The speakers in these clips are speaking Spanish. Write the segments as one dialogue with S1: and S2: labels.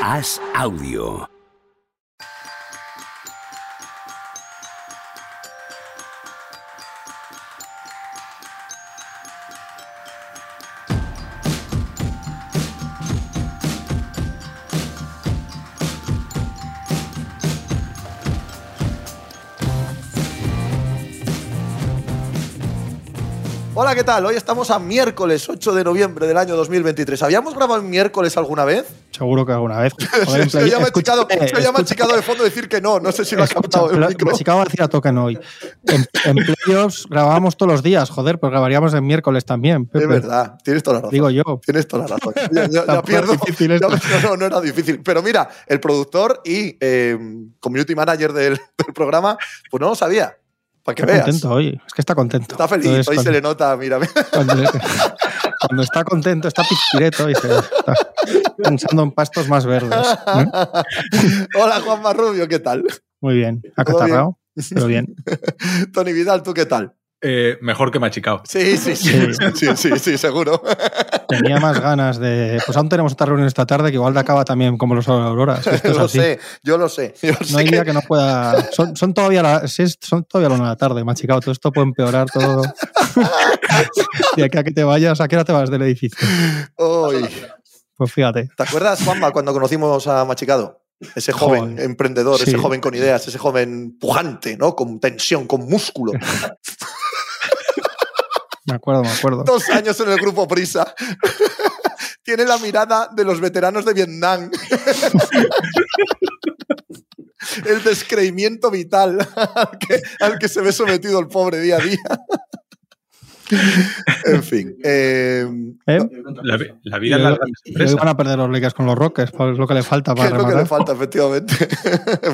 S1: Haz audio.
S2: Hola, ¿qué tal? Hoy estamos a miércoles 8 de noviembre del año 2023. ¿Habíamos grabado en miércoles alguna vez?
S3: Seguro que alguna vez. Joder,
S2: se
S3: play-
S2: llama
S3: escucha-
S2: chicado, se llama chicado de fondo decir que no. No sé si lo has
S3: Escucha,
S2: captado el micro.
S3: Chicago García tocan hoy. En, en playoffs grabábamos todos los días, joder, pues grabaríamos en miércoles también. Pepe.
S2: Es verdad, tienes toda la razón.
S3: Digo yo.
S2: Tienes toda la razón. Ya, ya- ya pierdo. ya- no, no era difícil. Pero mira, el productor y eh, community manager del, del programa, pues no lo sabía. Para que
S3: Está
S2: veas.
S3: contento hoy. Es que está contento.
S2: Está feliz.
S3: Entonces,
S2: Hoy se le nota, mira.
S3: cuando le- cuando está contento, está pizquireto y se está pensando en pastos más verdes. ¿eh?
S2: Hola, Juan Marrubio, ¿qué tal?
S3: Muy bien.
S2: ¿Todo
S3: Acatarrado, pero bien.
S2: Tony Vidal, ¿tú qué tal?
S4: Eh, mejor que machicao.
S2: Sí, sí, sí. Sí, sí, sí, seguro.
S3: Tenía más ganas de. Pues aún tenemos otra reunión esta tarde que igual de acaba también como los auroras. Esto es
S2: lo
S3: así.
S2: sé, yo lo sé. Yo
S3: No
S2: sé
S3: hay
S2: que-
S3: día que no pueda. Son, son todavía las sí, son todavía las una de la tarde, machicado. Todo esto puede empeorar todo. de aquí a que te vayas, ¿a qué hora te vas del edificio?
S2: Uy.
S3: Pues fíjate.
S2: ¿Te acuerdas, Juanma, cuando conocimos a Machicado? Ese joven
S3: Joder.
S2: emprendedor,
S3: Sí.
S2: ese joven con ideas, ese joven pujante, ¿no? Con tensión, con músculo.
S3: Me acuerdo, me acuerdo.
S2: Dos años en el grupo Prisa. Tiene la mirada de los veteranos de Vietnam. el descreimiento vital al que, al que se ve sometido el pobre día a día. en fin. eh,
S3: ¿Eh?
S4: La, vida
S3: van a perder los Lakers con los Rockets, pues es lo que le falta
S2: ¿Qué
S3: para
S2: es lo que le falta, efectivamente?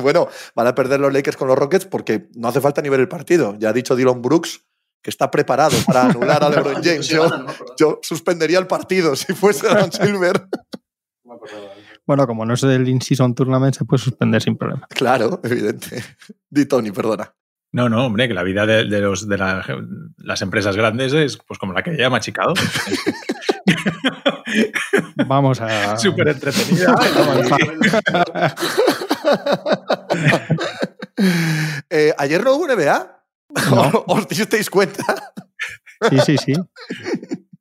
S2: bueno, van a perder los Lakers con los Rockets porque no hace falta ni ver el partido. Ya ha dicho Dylan Brooks que está preparado para anular a LeBron James. Yo, yo suspendería el partido si fuese Adam Silver.
S3: Bueno, como no es el In-Season Tournament, se puede suspender sin problema.
S2: Claro, evidente. Di Tony, perdona.
S4: No, no, hombre, que la vida de, de los, de la- las empresas grandes es pues como la que ya machicado.
S3: Vamos a.
S4: Súper entretenida.
S2: Eh, Ayer no hubo NBA. ¿Os disteis cuenta?
S3: Sí, sí, sí.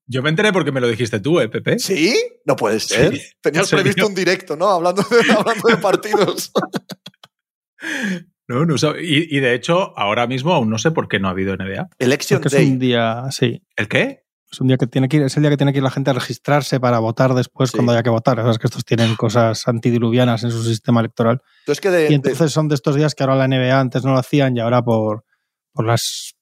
S4: Yo me enteré porque me lo dijiste tú, ¿eh, Pepe?
S2: ¿Sí? No puede ser.
S4: Sí.
S2: Tenías previsto un directo, ¿no? Hablando de, hablando de partidos.
S4: No, no y, y de hecho, ahora mismo aún no sé por qué no ha habido NBA.
S2: Election
S3: Porque es un
S2: Day.
S3: día, sí.
S4: ¿El qué?
S3: Es un día que tiene que ir, es el día que tiene que ir la gente a registrarse para votar después
S2: Sí.
S3: cuando haya que votar. Sabes que estos tienen cosas antidiluvianas en su sistema electoral.
S2: Entonces, que de,
S3: Y
S2: de-
S3: entonces son de estos días que ahora la NBA antes no lo hacían y ahora por, por las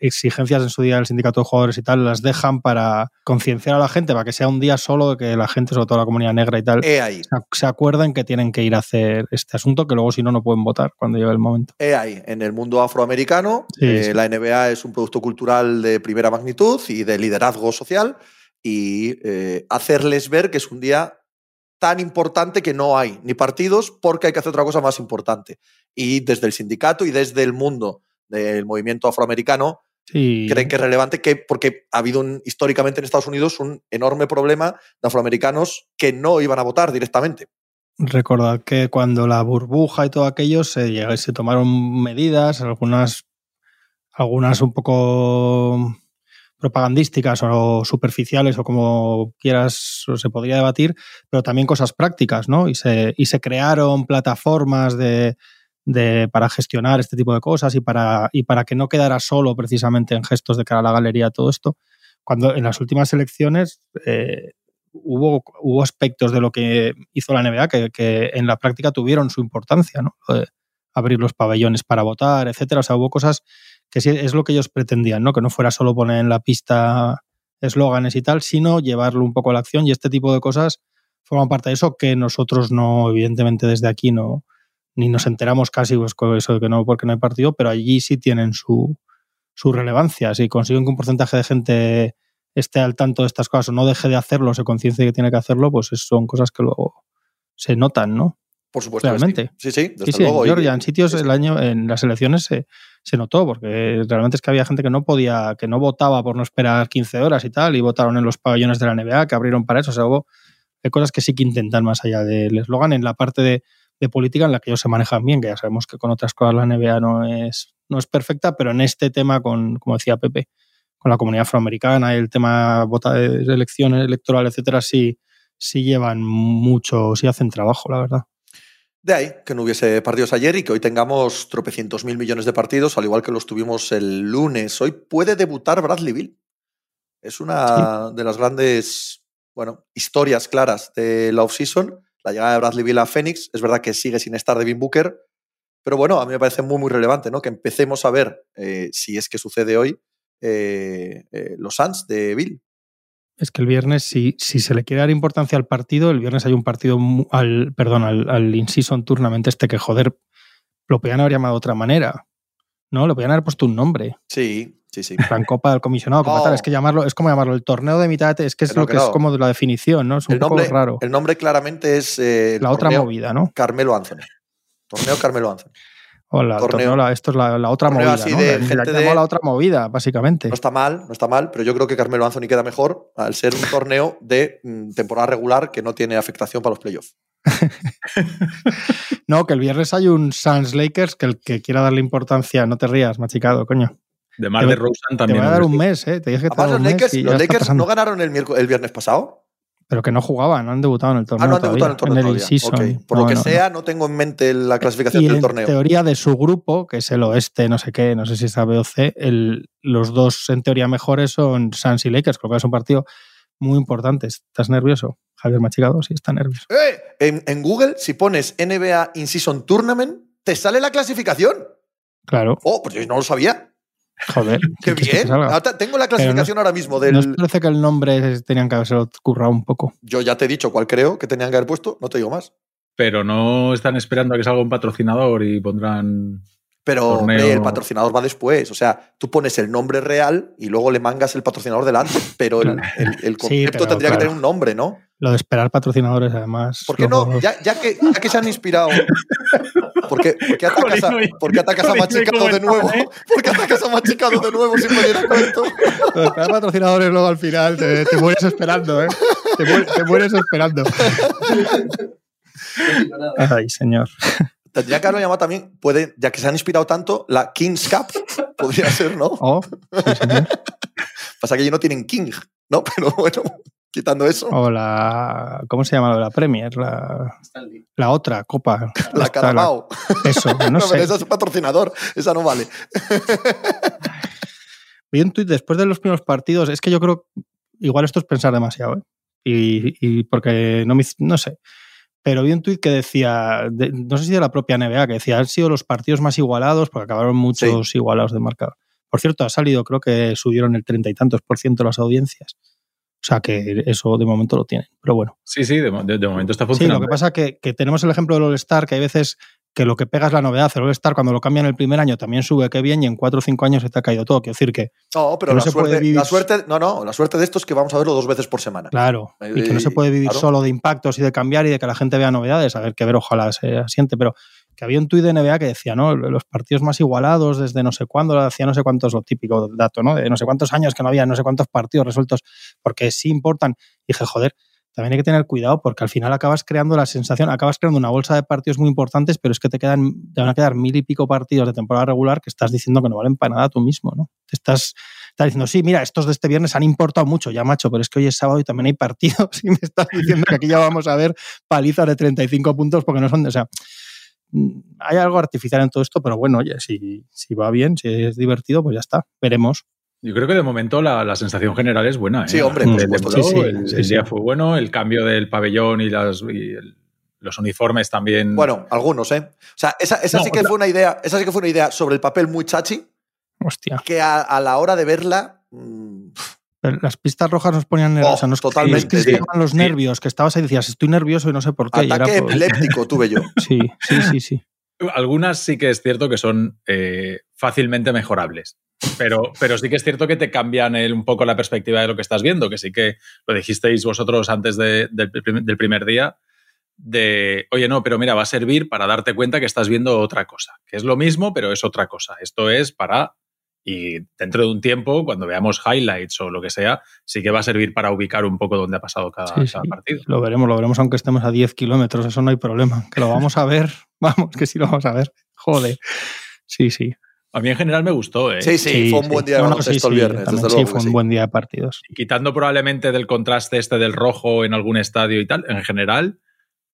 S3: exigencias en su día del sindicato de jugadores y tal, las dejan para concienciar a la gente, para que sea un día solo de que la gente, sobre todo la comunidad negra y tal,
S2: he ahí.
S3: se ac- se acuerden que tienen que ir a hacer este asunto, que luego si no, no pueden votar cuando llegue el momento.
S2: He ahí. En el mundo afroamericano,
S3: Sí,
S2: eh,
S3: sí.
S2: la NBA es un producto cultural de primera magnitud y de liderazgo social. Y eh, hacerles ver que es un día tan importante que no hay ni partidos porque hay que hacer otra cosa más importante. Y desde el sindicato y desde el mundo del movimiento afroamericano
S3: Sí.
S2: creen que es relevante que porque ha habido un- históricamente en Estados Unidos un enorme problema de afroamericanos que no iban a votar directamente.
S3: Recordad que cuando la burbuja y todo aquello se, llega- se tomaron medidas, algunas, algunas un poco propagandísticas o superficiales o como quieras o se podría debatir, pero también cosas prácticas, ¿no? Y se, y se crearon plataformas de, de- para gestionar este tipo de cosas y para, y para que no quedara solo precisamente en gestos de cara a la galería todo esto. Cuando en las últimas elecciones eh, hubo, hubo aspectos de lo que hizo la NBA que, que en la práctica tuvieron su importancia, ¿no? De abrir los pabellones para votar, etcétera. O sea, hubo cosas que sí es lo que ellos pretendían, ¿no? Que no fuera solo poner en la pista eslóganes y tal, sino llevarlo un poco a la acción y este tipo de cosas forman parte de eso que nosotros no, evidentemente desde aquí no, ni nos enteramos casi pues, con eso de que no, porque no hay partido, pero allí sí tienen su, su relevancia. Si consiguen que un porcentaje de gente esté al tanto de estas cosas o no deje de hacerlo, se conciencie que tiene que hacerlo, pues es- son cosas que luego se notan, ¿no?
S2: Por supuesto.
S3: Realmente.
S2: Sí, sí, desde
S3: Sí, sí,
S2: luego.
S3: en
S2: Y-
S3: Georgia, en sitios el año, en las elecciones se, se notó, porque realmente es que había gente que no podía, que no votaba por no esperar 15 horas y tal, y votaron en los pabellones de la NBA, que abrieron para eso. O sea, hubo hay cosas que sí que intentan más allá del eslogan en la parte de, política en la que ellos se manejan bien, que ya sabemos que con otras cosas la NBA no es, no es perfecta, pero en este tema, con, como decía Pepe, con la comunidad afroamericana y el tema de elecciones electorales, etcétera, sí, sí llevan mucho, sí hacen trabajo, la verdad.
S2: De ahí que no hubiese partidos ayer y que hoy tengamos tropecientos mil millones de partidos, al igual que los tuvimos el lunes. Hoy puede debutar Bradley Bill. Es una de las grandes bueno, historias claras de la offseason. La llegada de Bradley Bill a Phoenix. Es verdad que sigue sin estar Devin Booker. Pero bueno, a mí me parece muy, muy relevante ¿no? que empecemos a ver, eh, si es que sucede hoy, eh, eh, los Suns de Bill.
S3: Es que el viernes, si, si se le quiere dar importancia al partido, el viernes hay un partido, al, perdón, al, al in-season tournament este que, joder, lo podían haber llamado de otra manera. ¿No? Lo podían haber puesto un nombre.
S2: Sí, Sí, sí.
S3: La Copa del Comisionado, como tal. Es que llamarlo, es como llamarlo el torneo de mitad, es que es lo que, es como de la definición, ¿no? Es un poco raro.
S2: El nombre claramente es.
S3: Eh, la otra movida, ¿no?
S2: Carmelo Anthony. Torneo Carmelo Anthony.
S3: Hola, torneo, esto es la, otra movida. Así ¿no? de la, la otra movida, básicamente.
S2: No está mal, no está mal, pero yo creo que Carmelo Anthony queda mejor al ser un torneo de mm, temporada regular que no tiene afectación para los playoffs.
S3: no, que el viernes hay un Suns Lakers que el que quiera darle importancia, no te rías, machicado, coño.
S4: De Mar de Rosen también.
S3: Te voy a dar un mes, ¿eh? Te dije que
S2: los Lakers, los Lakers no ganaron el, el, viernes pasado.
S3: Pero que no jugaban, no han debutado en el torneo. Ah, no han debutado en el torneo. En el
S2: Por lo que sea, no. tengo en mente la clasificación
S3: y
S2: del
S3: en
S2: torneo.
S3: teoría de su grupo, que es el oeste, no sé qué, no sé si es A, B o C, el, los dos en teoría mejores son Suns y Lakers. Creo que es un partido muy importante. ¿Estás nervioso? Javier Machicado, sí, está nervioso.
S2: ¡Eh! En, en Google, si pones NBA In-Season Tournament, te sale la clasificación.
S3: Claro.
S2: Oh, pues yo no lo sabía.
S3: Joder.
S2: Qué bien. tengo la clasificación ahora mismo del.
S3: ¿Nos parece que el nombre tenían que haberse currado un poco?
S2: Yo ya te he dicho cuál creo que tenían que haber puesto, no te digo más.
S4: Pero no están esperando a que salga un patrocinador y pondrán.
S2: Pero el patrocinador va después. O sea, tú pones el nombre real y luego le mangas el patrocinador delante. Pero el, concepto tendría que tener un nombre, ¿no?
S3: Lo de esperar patrocinadores, además.
S2: ¿Por qué no? Ya, que, ya que se han inspirado ¿Por qué, atacas, a, ¿por atacas a Machicado de nuevo? ¿Por qué atacas a Machicado de nuevo sin me diera cuenta?
S3: Los patrocinadores luego al final te, mueres esperando, ¿eh? Te mueres, esperando. Ay, señor.
S2: Tendría que haberlo llamado también, puede, ya que se han inspirado tanto, la King's Cup podría ser, ¿no?
S3: Oh,
S2: Pasa que ellos no tienen King, ¿no? Pero bueno quitando eso.
S3: O la. ¿Cómo se llama? La Premier, la, la otra Copa.
S2: La Carabao.
S3: eso, no, sé.
S2: esa es patrocinador, esa no vale.
S3: Vi un tuit después de los primeros partidos, es que yo creo, igual esto es pensar demasiado, ¿eh? y, porque no me. No sé. Pero vi un tuit que decía, no sé si de la propia NBA, que decía, han sido los partidos más igualados porque acabaron muchos igualados de marcador. Por cierto, ha salido, creo que subieron el treinta y tantos por ciento las audiencias. O sea que eso de momento lo tienen. Pero bueno.
S4: Sí, sí, de, momento está funcionando.
S3: Sí, lo que pasa es que, que tenemos el ejemplo del All-Star, que hay veces que lo que pega es la novedad. El All-Star, cuando lo cambian el primer año, también sube, qué bien, y en cuatro o cinco años se te ha caído todo. Quiero decir que.
S2: No, pero la, suerte, la, suerte, no, no, la suerte de esto es que vamos a verlo dos veces por semana.
S3: Claro. y que no se puede vivir solo de impactos y de cambiar y de que la gente vea novedades. A ver, que ver, ojalá se asiente. Pero que había un tuit de NBA que decía, ¿no? Los partidos más igualados desde no sé cuándo, hacía no sé cuántos, lo típico dato, ¿no? De no sé cuántos años que no había no sé cuántos partidos resueltos, porque sí importan. Y dije, joder, también hay que tener cuidado porque al final acabas creando la sensación, acabas creando una bolsa de partidos muy importantes, pero es que te quedan, te van a quedar mil y pico partidos de temporada regular que estás diciendo que no valen para nada tú mismo, ¿no? Te estás, estás diciendo, sí, mira, estos de este viernes han importado mucho, ya macho, pero es que hoy es sábado y también hay partidos y me estás diciendo que aquí ya vamos a ver palizas de 35 puntos porque no son, de, o sea, hay algo artificial en todo esto, pero bueno, oye, si, si va bien, si es divertido, pues ya está, veremos.
S4: Yo creo que de momento la, sensación general es buena. ¿eh?
S2: Sí, hombre,
S4: el, día fue bueno, el cambio del pabellón y, las, los uniformes también.
S2: Bueno, algunos, ¿eh? O sea, esa, sí que fue una idea, esa sí que fue una idea sobre el papel muy chachi.
S3: Hostia.
S2: Que a, la hora de verla. Mm,
S3: las pistas rojas nos ponían nerviosos.
S2: Oh,
S3: nos
S2: totalmente.
S3: los nervios, que estabas ahí y decías, estoy nervioso y no sé por qué.
S2: Ataque epiléptico tuve yo.
S3: Sí, sí, sí, sí.
S4: Algunas sí que es cierto que son eh, fácilmente mejorables. Pero, pero sí que es cierto que te cambian un poco la perspectiva de lo que estás viendo, que sí que lo dijisteis vosotros antes del, del primer día, de, oye, no, pero mira, va a servir para darte cuenta que estás viendo otra cosa, que es lo mismo, pero es otra cosa. Esto es para Y dentro de un tiempo, cuando veamos highlights o lo que sea, sí que va a servir para ubicar un poco dónde ha pasado cada, partido.
S3: Lo veremos, lo veremos aunque estemos a 10 kilómetros, eso no hay problema. Que lo vamos a ver, vamos, que sí lo vamos a ver. Joder. Sí, sí.
S4: A mí en general me gustó. ¿eh?
S2: Sí, sí, fue un buen día de no, el viernes.
S3: sí, fue un buen día de partidos.
S4: quitando probablemente del contraste este del rojo en algún estadio y tal, en general,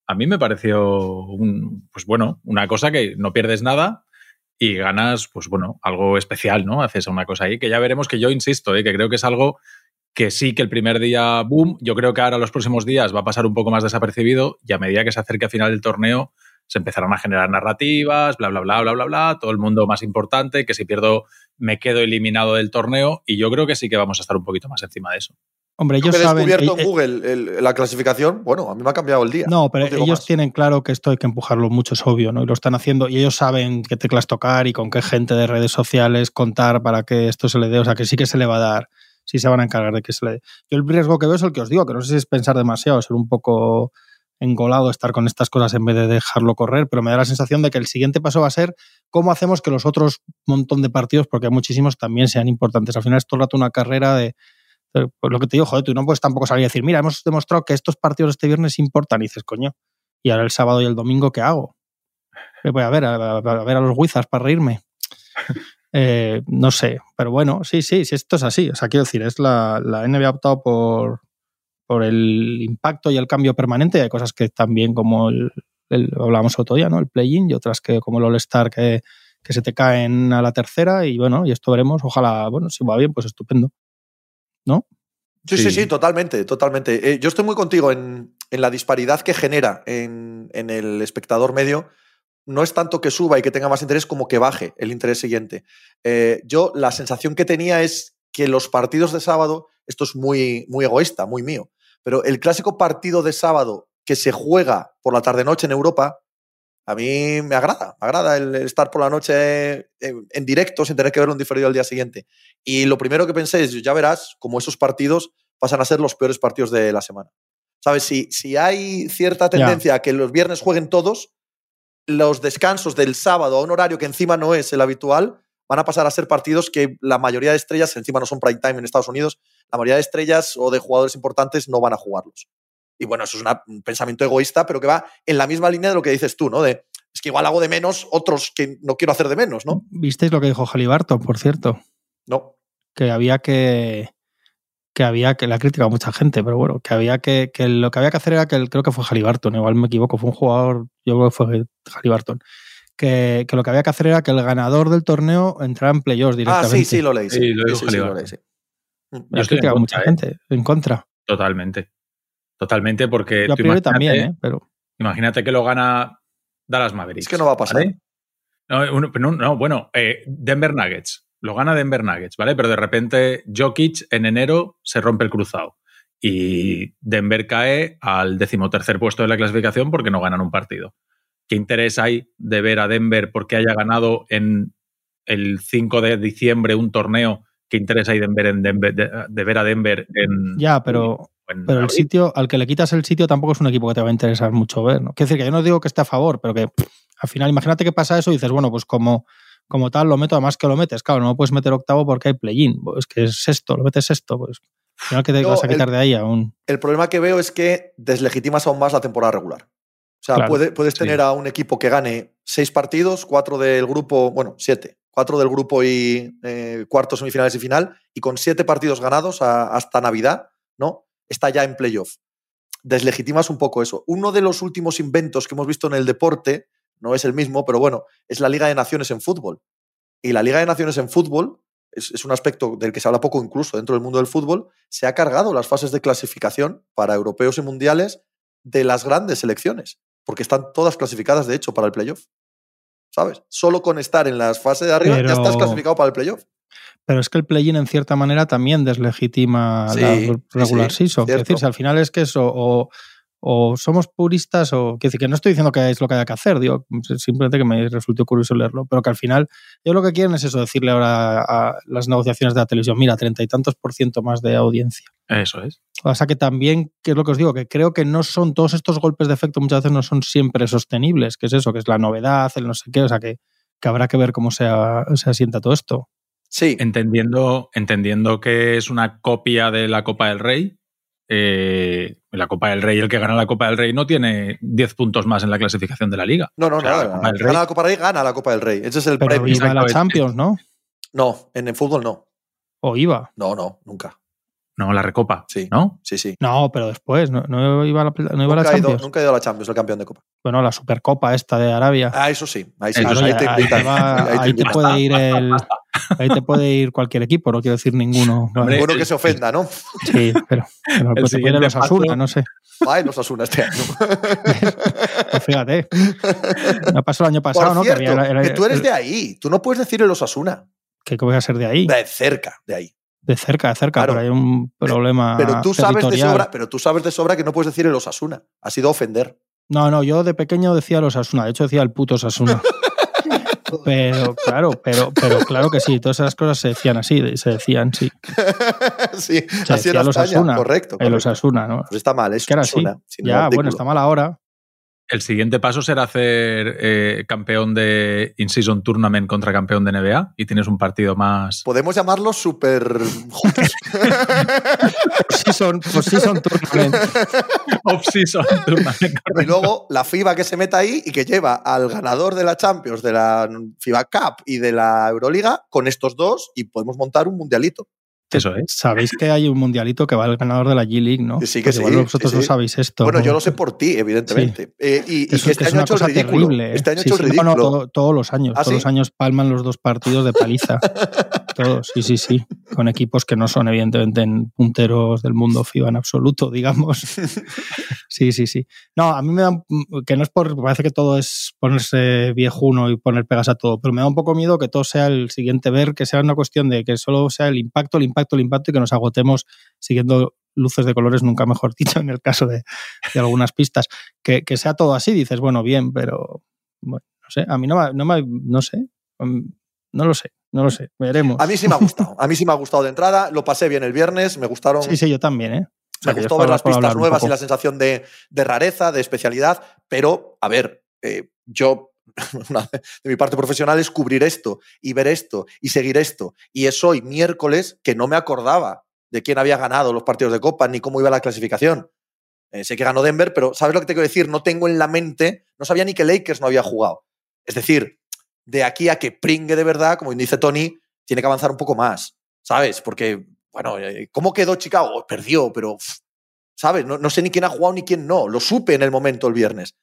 S4: a mí me pareció, un, pues bueno, una cosa que no pierdes nada y ganas, pues bueno, algo especial, ¿no? Haces una cosa ahí, que ya veremos que yo insisto, ¿eh? que creo que es algo que sí que el primer día, boom, yo creo que ahora los próximos días va a pasar un poco más desapercibido y a medida que se acerque al final del torneo se empezarán a generar narrativas, bla, bla, bla, bla, bla, bla, todo el mundo más importante, que si pierdo me quedo eliminado del torneo y yo creo que sí que vamos a estar un poquito más encima de eso.
S3: Hombre, ellos he
S2: descubierto en Google la clasificación, bueno, a mí me ha cambiado el día.
S3: No, pero ellos tienen claro que esto hay que empujarlo mucho, es obvio, ¿no? Y lo están haciendo y ellos saben qué teclas tocar y con qué gente de redes sociales contar para que esto se le dé, o sea, que sí que se le va a dar, sí se van a encargar de que se le dé. Yo el riesgo que veo es el que os digo, que no sé si es pensar demasiado, ser un poco engolado estar con estas cosas en vez de dejarlo correr, pero me da la sensación de que el siguiente paso va a ser cómo hacemos que los otros montón de partidos, porque hay muchísimos, también sean importantes. Al final es todo el rato una carrera de pues lo que te digo, joder, tú no puedes tampoco salir a decir, mira, hemos demostrado que estos partidos este viernes importan. Y dices, coño, ¿y ahora el sábado y el domingo qué hago? Voy a ver, a, ver a los Wizards para reírme. Eh, no sé, pero bueno, sí, sí, sí, esto es así. O sea, quiero decir, es la, la NBA ha optado por, por el impacto y el cambio permanente. Hay cosas que también, como el, hablábamos otro día, ¿no? El play-in y otras que, como el All-Star, que, que se te caen a la tercera. Y bueno, y esto veremos. Ojalá, bueno, si va bien, pues estupendo. ¿No?
S2: Sí, sí, sí, totalmente, totalmente. Eh, yo estoy muy contigo en, la disparidad que genera en, el espectador medio. No es tanto que suba y que tenga más interés como que baje el interés siguiente. Eh, yo la sensación que tenía es que los partidos de sábado, esto es muy, muy egoísta, muy mío, pero el clásico partido de sábado que se juega por la tarde-noche en Europa, a mí me agrada, me agrada el estar por la noche en, directo sin tener que ver un diferido al día siguiente. Y lo primero que pensé es, ya verás, como esos partidos pasan a ser los peores partidos de la semana. ¿Sabes? Si, si hay cierta tendencia a que los viernes jueguen todos, los descansos del sábado a un horario que encima no es el habitual, van a pasar a ser partidos que la mayoría de estrellas, encima no son prime time en Estados Unidos, la mayoría de estrellas o de jugadores importantes no van a jugarlos. Y bueno, eso es un pensamiento egoísta, pero que va en la misma línea de lo que dices tú, ¿no? De, es que igual hago de menos otros que no quiero hacer de menos, ¿no?
S3: ¿Visteis lo que dijo Jalibarto, por cierto?
S2: No.
S3: Que había que. Que había que. La ha criticado mucha gente, pero bueno, que había que. que lo que había que hacer era que. creo que fue Jalibarton, igual me equivoco, fue un jugador. Yo creo que fue Jalibarton. Que, que, lo que había que hacer era que el ganador del torneo entrara en playoffs directamente.
S2: Ah, sí, sí, lo leí.
S4: Sí, lo dijo
S3: Yo estoy mucha ¿eh? gente en contra.
S4: Totalmente. Totalmente, porque.
S3: Yo también, ¿eh? Pero...
S4: Imagínate que lo gana Dallas Mavericks.
S2: Es que no va a pasar.
S4: No, bueno, eh, Denver Nuggets. Lo gana Denver Nuggets, ¿vale? Pero de repente Jokic en enero se rompe el cruzado. Y Denver cae al decimotercer puesto de la clasificación porque no ganan un partido. ¿Qué interés hay de ver a Denver porque haya ganado en el 5 de diciembre un torneo? ¿Qué interés hay de ver, en Denver, de ver a Denver en.
S3: Ya, pero pero el sitio, al que le quitas el sitio, tampoco es un equipo que te va a interesar mucho ver. ¿no? Quiero decir que yo no digo que esté a favor, pero que al final, imagínate que pasa eso y dices, bueno, pues como, como tal lo meto, además que lo metes, claro, no puedes meter octavo porque hay play-in, pues que es sexto, lo metes sexto, pues al final que te vas a quitar de ahí aún.
S2: El problema que veo es que deslegitimas aún más la temporada regular. O sea, puedes tener a un equipo que gane seis partidos, cuatro del grupo, bueno, siete, cuatro del grupo y eh, cuartos, semifinales y final, y con siete partidos ganados hasta Navidad, ¿no? Está ya en playoff. Deslegitimas un poco eso. Uno de los últimos inventos que hemos visto en el deporte, no es el mismo, pero bueno, es la Liga de Naciones en fútbol. Y la Liga de Naciones en fútbol es, un aspecto del que se habla poco incluso dentro del mundo del fútbol, se ha cargado las fases de clasificación para europeos y mundiales de las grandes selecciones, porque están todas clasificadas, de hecho, para el playoff. ¿Sabes? Solo con estar en las fases de arriba ya estás clasificado para el playoff.
S3: Pero es que el play-in en cierta manera también deslegitima la regular season. es decir, si al final es que eso, o, somos puristas, o decir, que no estoy diciendo que es lo que haya que hacer, digo, simplemente que me resultó curioso leerlo, pero que al final, yo lo que quieren es eso, decirle ahora a las negociaciones de la televisión, mira, treinta y tantos por ciento más de audiencia.
S4: Eso es.
S3: O sea que también, que es lo que os digo, que creo que no son todos estos golpes de efecto, muchas veces no son siempre sostenibles, que es eso, que es la novedad, el no sé qué, o sea que, que habrá que ver cómo se, se asienta todo esto.
S2: Sí.
S4: Entendiendo, entendiendo que es una copia de la Copa del Rey, eh, la Copa del Rey, el que gana la Copa del Rey no tiene 10 puntos más en la clasificación de la liga.
S2: No, no,
S4: O sea,
S2: no.
S4: la Copa del Rey-
S2: Gana la Copa del Rey, gana la Copa del Rey. Ese es el
S3: Pero
S2: premio.
S3: iba a la. Champions, ¿no?
S2: No, en el fútbol no.
S3: O iba.
S2: No, no, nunca.
S4: No, la Recopa.
S2: Sí.
S4: ¿No?
S2: Sí, sí.
S3: No, pero después, no, no iba a la, no iba a la
S2: Nunca, ha ido,
S3: Champions.
S2: nunca ha ido a la Champions, el campeón de Copa.
S3: Bueno, la Supercopa esta de Arabia.
S2: Ah, eso sí. Ahí sí. Ahí te
S3: ahí,
S2: invitan.
S3: te va-
S2: Ahí te
S3: ahí te
S2: invitan.
S3: puede ir el, ahí te puede ir cualquier equipo, no quiero decir ninguno.
S4: Hombre,
S2: Ninguno
S4: el-
S2: que se ofenda, ¿no?
S3: Sí, pero, pero pues puede ir
S4: siguiente
S3: los Asuna,
S4: paso-
S3: no sé.
S2: Ay, nos asuna este año.
S3: Pues fíjate. No pasó el año pasado,
S2: Por
S3: ¿no?
S2: cierto,
S3: que, había- era-
S2: que tú eres
S3: el-
S2: de ahí. Tú no puedes decir el Osasuna.
S3: que voy a ser de ahí.
S2: De cerca, de ahí.
S3: De cerca, de cerca,
S2: Claro.
S3: pero hay un problema.
S2: Pero tú sabes de sobra, pero tú sabes de sobra que no puedes decir el Osasuna. Ha sido ofender.
S3: No, no, yo de pequeño decía los Asuna, de hecho decía el puto Asuna. Pero claro, pero, pero claro que sí, todas esas cosas se decían así, se decían, sí.
S2: sí,
S3: Se
S2: así
S3: decía
S2: era
S3: los
S2: España.
S3: Asuna.
S2: Correcto.
S3: El. Osasuna, ¿no?
S2: Pues está mal, es
S3: Que era así.
S2: Osasuna.
S3: Ya, bueno, está mal ahora.
S4: El siguiente paso será hacer eh, campeón de In-Season Tournament contra campeón de NBA y tienes un partido más.
S2: Podemos llamarlo super.
S3: Pues sí son, pues sí son tournament.
S4: Off-Season Tournament.
S2: y luego la FIBA que se meta ahí y que lleva al ganador de la Champions, de la FIBA Cup y de la Euroliga con estos dos y podemos montar un mundialito.
S4: Eso es.
S3: Sabéis que hay un mundialito que va al ganador de la G-League, ¿no?
S2: Sí, sí que
S3: Pues
S2: sí,
S3: igual vosotros
S2: sí,
S3: no sabéis esto.
S2: Bueno,
S3: ¿no?
S2: yo lo sé por ti, evidentemente. Eh, y, y
S3: Es,
S2: que este
S3: es
S2: año ha hecho el
S3: cosa
S2: ridículo.
S3: terrible. ¿eh?
S2: Este año ha hecho el
S3: no,
S2: ridículo.
S3: no, todo- todos los años.
S2: ¿Ah,
S3: todos los años palman los dos partidos de paliza. todos, sí, sí, sí. Con equipos que no son, evidentemente, en punteros del mundo FIBA en absoluto, digamos. Sí, sí, sí. No, a mí me da. que no es por. Parece que todo es ponerse viejuno y poner pegas a todo, pero me da un poco miedo que todo sea el siguiente ver, que sea una cuestión de que solo sea el impacto, el impacto, el impacto y que nos agotemos siguiendo luces de colores, nunca mejor dicho, en el caso de, de algunas pistas. Que, que sea todo así, dices, bueno, bien, pero. Bueno, no sé, a mí no me. No, me- no sé. mm, No lo sé, no lo sé. Veremos.
S2: A mí sí me ha gustado. A mí sí me ha gustado de entrada. Lo pasé bien el viernes. Me gustaron.
S3: Sí, sí, yo también, ¿eh? O sea,
S2: Me gustó ver las pistas nuevas y la sensación de, de rareza, de especialidad, pero, a ver, eh, yo, de mi parte profesional es cubrir esto y ver esto y seguir esto. Y es hoy, miércoles, que no me acordaba de quién había ganado los partidos de Copa ni cómo iba la clasificación. Eh, sé que ganó Denver, pero ¿sabes lo que te quiero decir? No tengo en la mente, no sabía ni que Lakers no había jugado. Es decir, de aquí a que pringue de verdad, como dice Tony, tiene que avanzar un poco más, ¿sabes? Porque, bueno, eh, ¿cómo quedó Chicago? Perdió, pero, ¿sabes? No, no sé ni quién ha jugado ni quién no. Lo supe en el momento el viernes,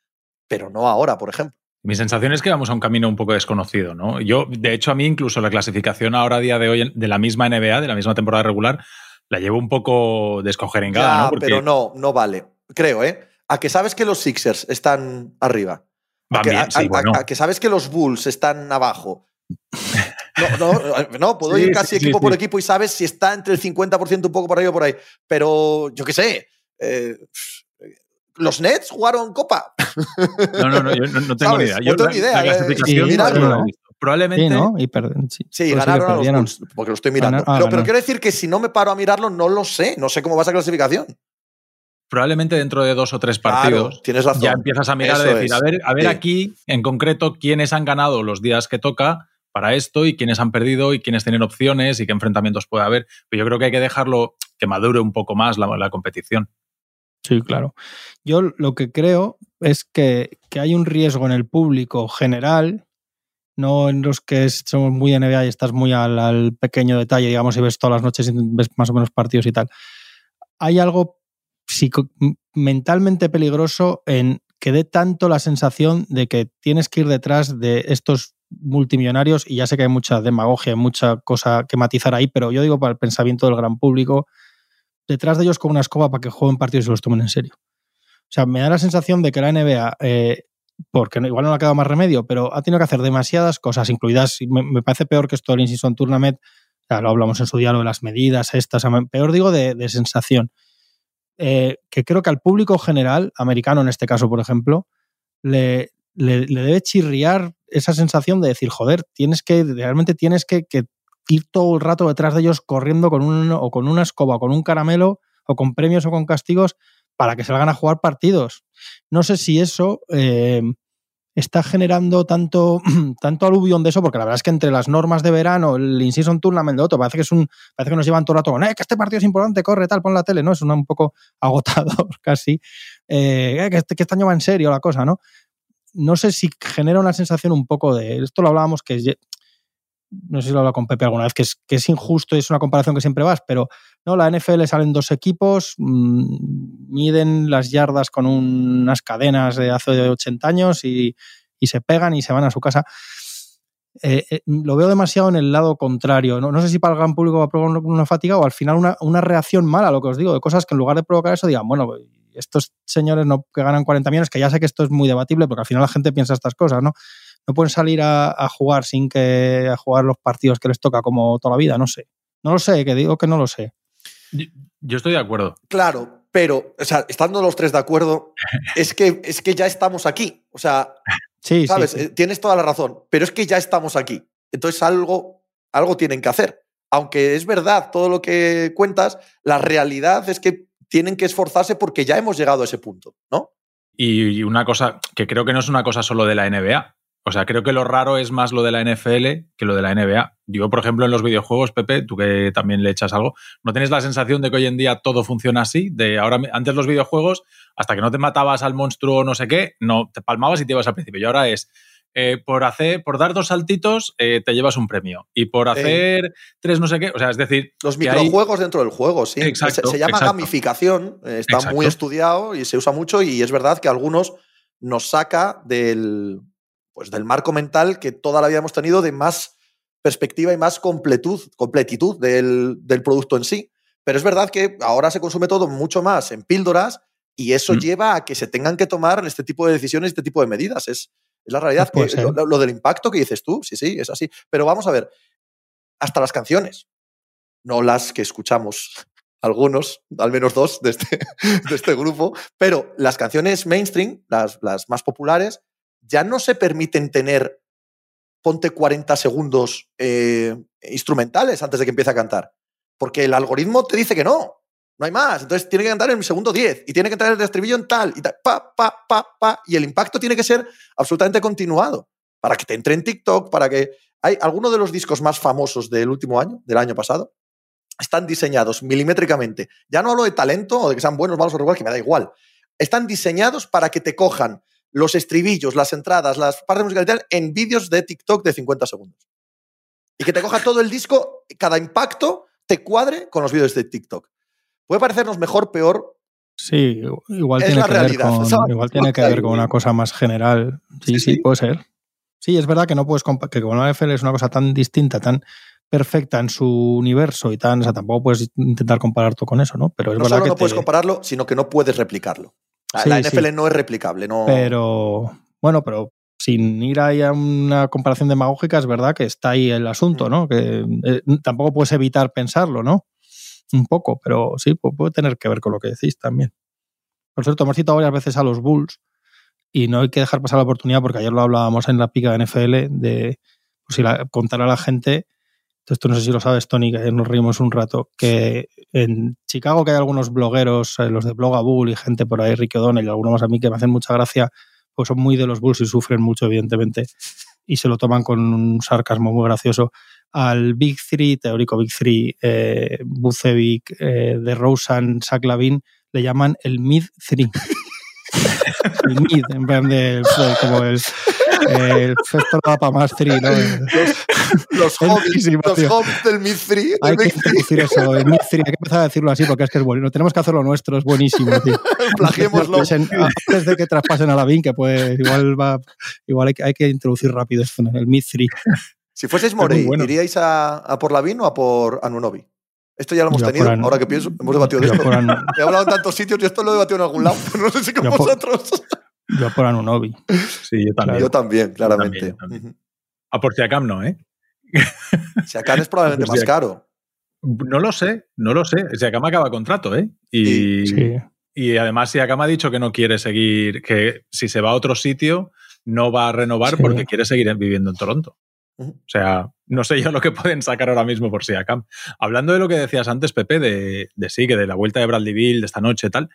S2: pero no ahora, por ejemplo.
S4: Mi sensación es que vamos a un camino un poco desconocido, ¿no? Yo, de hecho, a mí incluso la clasificación ahora a día de hoy de la misma NBA, de la misma temporada regular, la llevo un poco descogerengada,
S2: Ya,
S4: ¿no? Porque
S2: pero no, no vale. Creo, ¿eh? A que sabes que los Sixers están arriba. A
S4: van
S2: que,
S4: bien, sí,
S2: a-
S4: bueno.
S2: a que sabes que los Bulls están abajo. No, no, no, puedo
S4: Sí,
S2: ir casi
S4: sí,
S2: equipo por equipo y sabes si está entre el 50% un poco por ahí o por ahí. Pero yo qué sé. eh, los Nets jugaron Copa.
S4: No, no, no, yo no, no tengo
S2: ¿Sabes?
S4: ni idea.
S2: No
S4: Yo
S2: tengo
S4: la,
S2: ni idea,
S4: la
S2: eh,
S4: clasificación
S3: sí,
S4: no la. Probablemente,
S3: Sí, ¿no? Y perden, sí.
S2: Sí,
S3: Pues
S2: ganaron a los. Bulls, porque lo estoy mirando.
S3: Ganar- ah,
S2: pero, quiero decir que si no me paro a mirarlo, no lo sé. No sé cómo va esa clasificación.
S4: probablemente dentro de dos o tres
S2: Claro,
S4: partidos
S2: tienes razón.
S4: ya empiezas a mirar
S2: Eso
S4: y decir,
S2: es.
S4: a ver, a ver
S2: Sí.
S4: aquí en concreto quiénes han ganado los días que toca para esto y quiénes han perdido y quiénes tienen opciones y qué enfrentamientos puede haber. Pero yo creo que hay que dejarlo que madure un poco más la, la competición.
S3: Sí, claro. Yo lo que creo es que, que hay un riesgo en el público general, no en los que somos muy NBA y estás muy al, pequeño detalle, digamos, y ves todas las noches y ves más o menos partidos y tal. Hay algo psico- mentalmente peligroso en que dé tanto la sensación de que tienes que ir detrás de estos multimillonarios, y ya sé que hay mucha demagogia, mucha cosa que matizar ahí, pero yo digo para el pensamiento del gran público, detrás de ellos con una escoba para que jueguen partidos y se los tomen en serio. O sea, me da la sensación de que la NBA, eh, porque igual no le ha quedado más remedio, pero ha tenido que hacer demasiadas cosas, incluidas, me, me parece peor que esto del In-Season Tournament, ya lo hablamos en su diálogo de las medidas, estas, peor digo de, sensación. Eh, que creo que al público general, americano en este caso, por ejemplo, le, le- debe chirriar esa sensación de decir, joder, tienes que, realmente tienes que ir todo el rato detrás de ellos corriendo con un, o con una escoba, o con un caramelo, o con premios o con castigos, para que salgan a jugar partidos. No sé si eso eh, está generando tanto, tanto aluvión de eso, porque la verdad es que entre las normas de verano, el in-season tournament de otro, parece que es un, parece que nos llevan todo el rato con, eh, que este partido es importante, corre, tal, pon la tele, ¿no? Es un poco agotador casi. Eh, eh, que, este, que este año va en serio la cosa, ¿no? No sé si genera una sensación un poco de, esto lo hablábamos que no sé si lo hablo con Pepe alguna vez, que es, que es injusto y es una comparación que siempre vas, pero no, la NFL salen dos equipos, mmm, miden las yardas con unas cadenas de hace 80 años y, y se pegan y se van a su casa. Eh, eh, lo veo demasiado en el lado contrario. No, no, sé si para el gran público va a provocar una fatiga o al final una, una, reacción mala lo que os digo, de cosas que en lugar de provocar eso digan, bueno, estos señores no, que ganan 40 millones, que ya sé que esto es muy debatible porque al final la gente piensa estas cosas, ¿no? no pueden salir a, a, jugar sin que a jugar los partidos que les toca como toda la vida, no sé. No lo sé, que digo que no lo sé.
S4: Yo estoy de acuerdo.
S2: Claro, pero, o sea, estando los tres de acuerdo, es que, es que ya estamos aquí. O sea,
S3: sí,
S2: ¿sabes?
S3: Sí, sí.
S2: Tienes toda la razón, pero es que ya estamos aquí. Entonces algo, algo tienen que hacer. Aunque es verdad todo lo que cuentas, la realidad es que tienen que esforzarse porque ya hemos llegado a ese punto, ¿no?
S4: Y una cosa que creo que no es una cosa solo de la NBA. O sea, creo que lo raro es más lo de la NFL que lo de la NBA. Yo, por ejemplo, en los videojuegos, Pepe, tú que también le echas algo, ¿no tienes la sensación de que hoy en día todo funciona así? De ahora, antes los videojuegos, hasta que no te matabas al monstruo no sé qué, no te palmabas y te ibas al principio. Y ahora es, eh, por, hacer, por dar dos saltitos eh, te llevas un premio. Y por hacer eh, tres no sé qué, o sea, es decir...
S2: Los microjuegos hay... dentro del juego, sí.
S4: Exacto,
S2: se, se llama
S4: exacto.
S2: gamificación, está exacto. muy estudiado y se usa mucho y es verdad que a algunos nos saca del, pues del marco mental que toda la vida hemos tenido de más perspectiva y más completud, completitud del, del, producto en sí. Pero es verdad que ahora se consume todo mucho más en píldoras y eso mm. lleva a que se tengan que tomar este tipo de decisiones, este tipo de medidas. Es, es la realidad.
S3: Pues
S2: que, lo, lo, del impacto que dices tú, sí, sí, es así. Pero vamos a ver, hasta las canciones, no las que escuchamos algunos, al menos dos de este, de este grupo, pero las canciones mainstream, las, las más populares, ya no se permiten tener, ponte 40 segundos eh, instrumentales antes de que empiece a cantar. Porque el algoritmo te dice que no, no hay más. Entonces tiene que cantar en el segundo 10 y tiene que entrar el estribillo en tal y tal, pa, pa, pa, pa. Y el impacto tiene que ser absolutamente continuado para que te entre en TikTok, para que. Hay algunos de los discos más famosos del último año, del año pasado, están diseñados milimétricamente. Ya no hablo de talento o de que sean buenos, malos o igual, que me da igual. Están diseñados para que te cojan los estribillos, las entradas, las partes musicales en vídeos de TikTok de 50 segundos. Y que te coja todo el disco, cada impacto te cuadre con los vídeos de TikTok. Puede parecernos mejor, peor.
S3: Sí, igual
S2: es
S3: tiene,
S2: la
S3: que,
S2: realidad.
S3: ver con, igual tiene que ver con una cosa más general. Sí, sí, sí, puede ser. Sí, es verdad que no puedes que con la NFL es una cosa tan distinta, tan perfecta en su universo y tan, o sea, tampoco puedes intentar comparar todo con eso, ¿no? Pero es
S2: no
S3: verdad
S2: solo
S3: que
S2: no
S3: te...
S2: puedes compararlo, sino que no puedes replicarlo.
S3: Sí,
S2: la NFL
S3: sí.
S2: no es replicable, no.
S3: Pero bueno, pero sin ir ahí a una comparación demagógica, es verdad que está ahí el asunto, ¿no? Que eh, tampoco puedes evitar pensarlo, ¿no? Un poco, pero sí, puede tener que ver con lo que decís también. Por cierto, hemos citado varias veces a los Bulls y no hay que dejar pasar la oportunidad, porque ayer lo hablábamos en la pica de NFL, de pues, contar a la gente, esto no sé si lo sabes, Tony, que nos reímos un rato, que en Chicago que hay algunos blogueros, eh, los de Bloga Bull y gente por ahí, Ricky O'Donnell y algunos a mí que me hacen mucha gracia, pues son muy de los Bulls y sufren mucho, evidentemente, y se lo toman con un sarcasmo muy gracioso. Al Big Three, teórico Big Three, eh, Bucevic, eh, de Rosen, Zach Lavin, le llaman el Mid Three. el Mid, en plan de, como el, el Festo para más Three, ¿no?
S2: Los, los hobbies, los hobbies del Mid Three.
S3: Hay que introducir eso, el Mid Three, hay que empezar a decirlo así porque es que es bueno. Tenemos que hacerlo nuestro, es buenísimo, tío.
S2: Plagiémoslo.
S3: Antes de que traspasen a la BIN, que pues igual va, igual hay que, hay que introducir rápido esto, el Mid Three.
S2: Si fueseis Morey, bueno. ¿iríais a, a, por Lavín o a por Anunobi? Esto ya lo hemos
S3: yo
S2: tenido,
S3: an...
S2: ahora que pienso, hemos debatido de esto. An... He hablado en tantos sitios y esto lo he debatido en algún lado, pero no sé si con
S3: yo
S2: vosotros.
S3: Por, yo por Anunobi.
S4: Sí, yo también.
S2: Yo también, claramente.
S4: También, también. A por Siakam no, ¿eh?
S2: Siakam es probablemente más caro.
S4: No lo sé, no lo sé. Siakam acaba contrato, ¿eh? Y,
S3: sí.
S4: y además Siakam ha dicho que no quiere seguir, que si se va a otro sitio no va a renovar sí. porque quiere seguir viviendo en Toronto. O sea, no sé yo lo que pueden sacar ahora mismo por Siakam. Hablando de lo que decías antes, Pepe, de, de sí, que de la vuelta de Bradley Bill de esta noche y tal,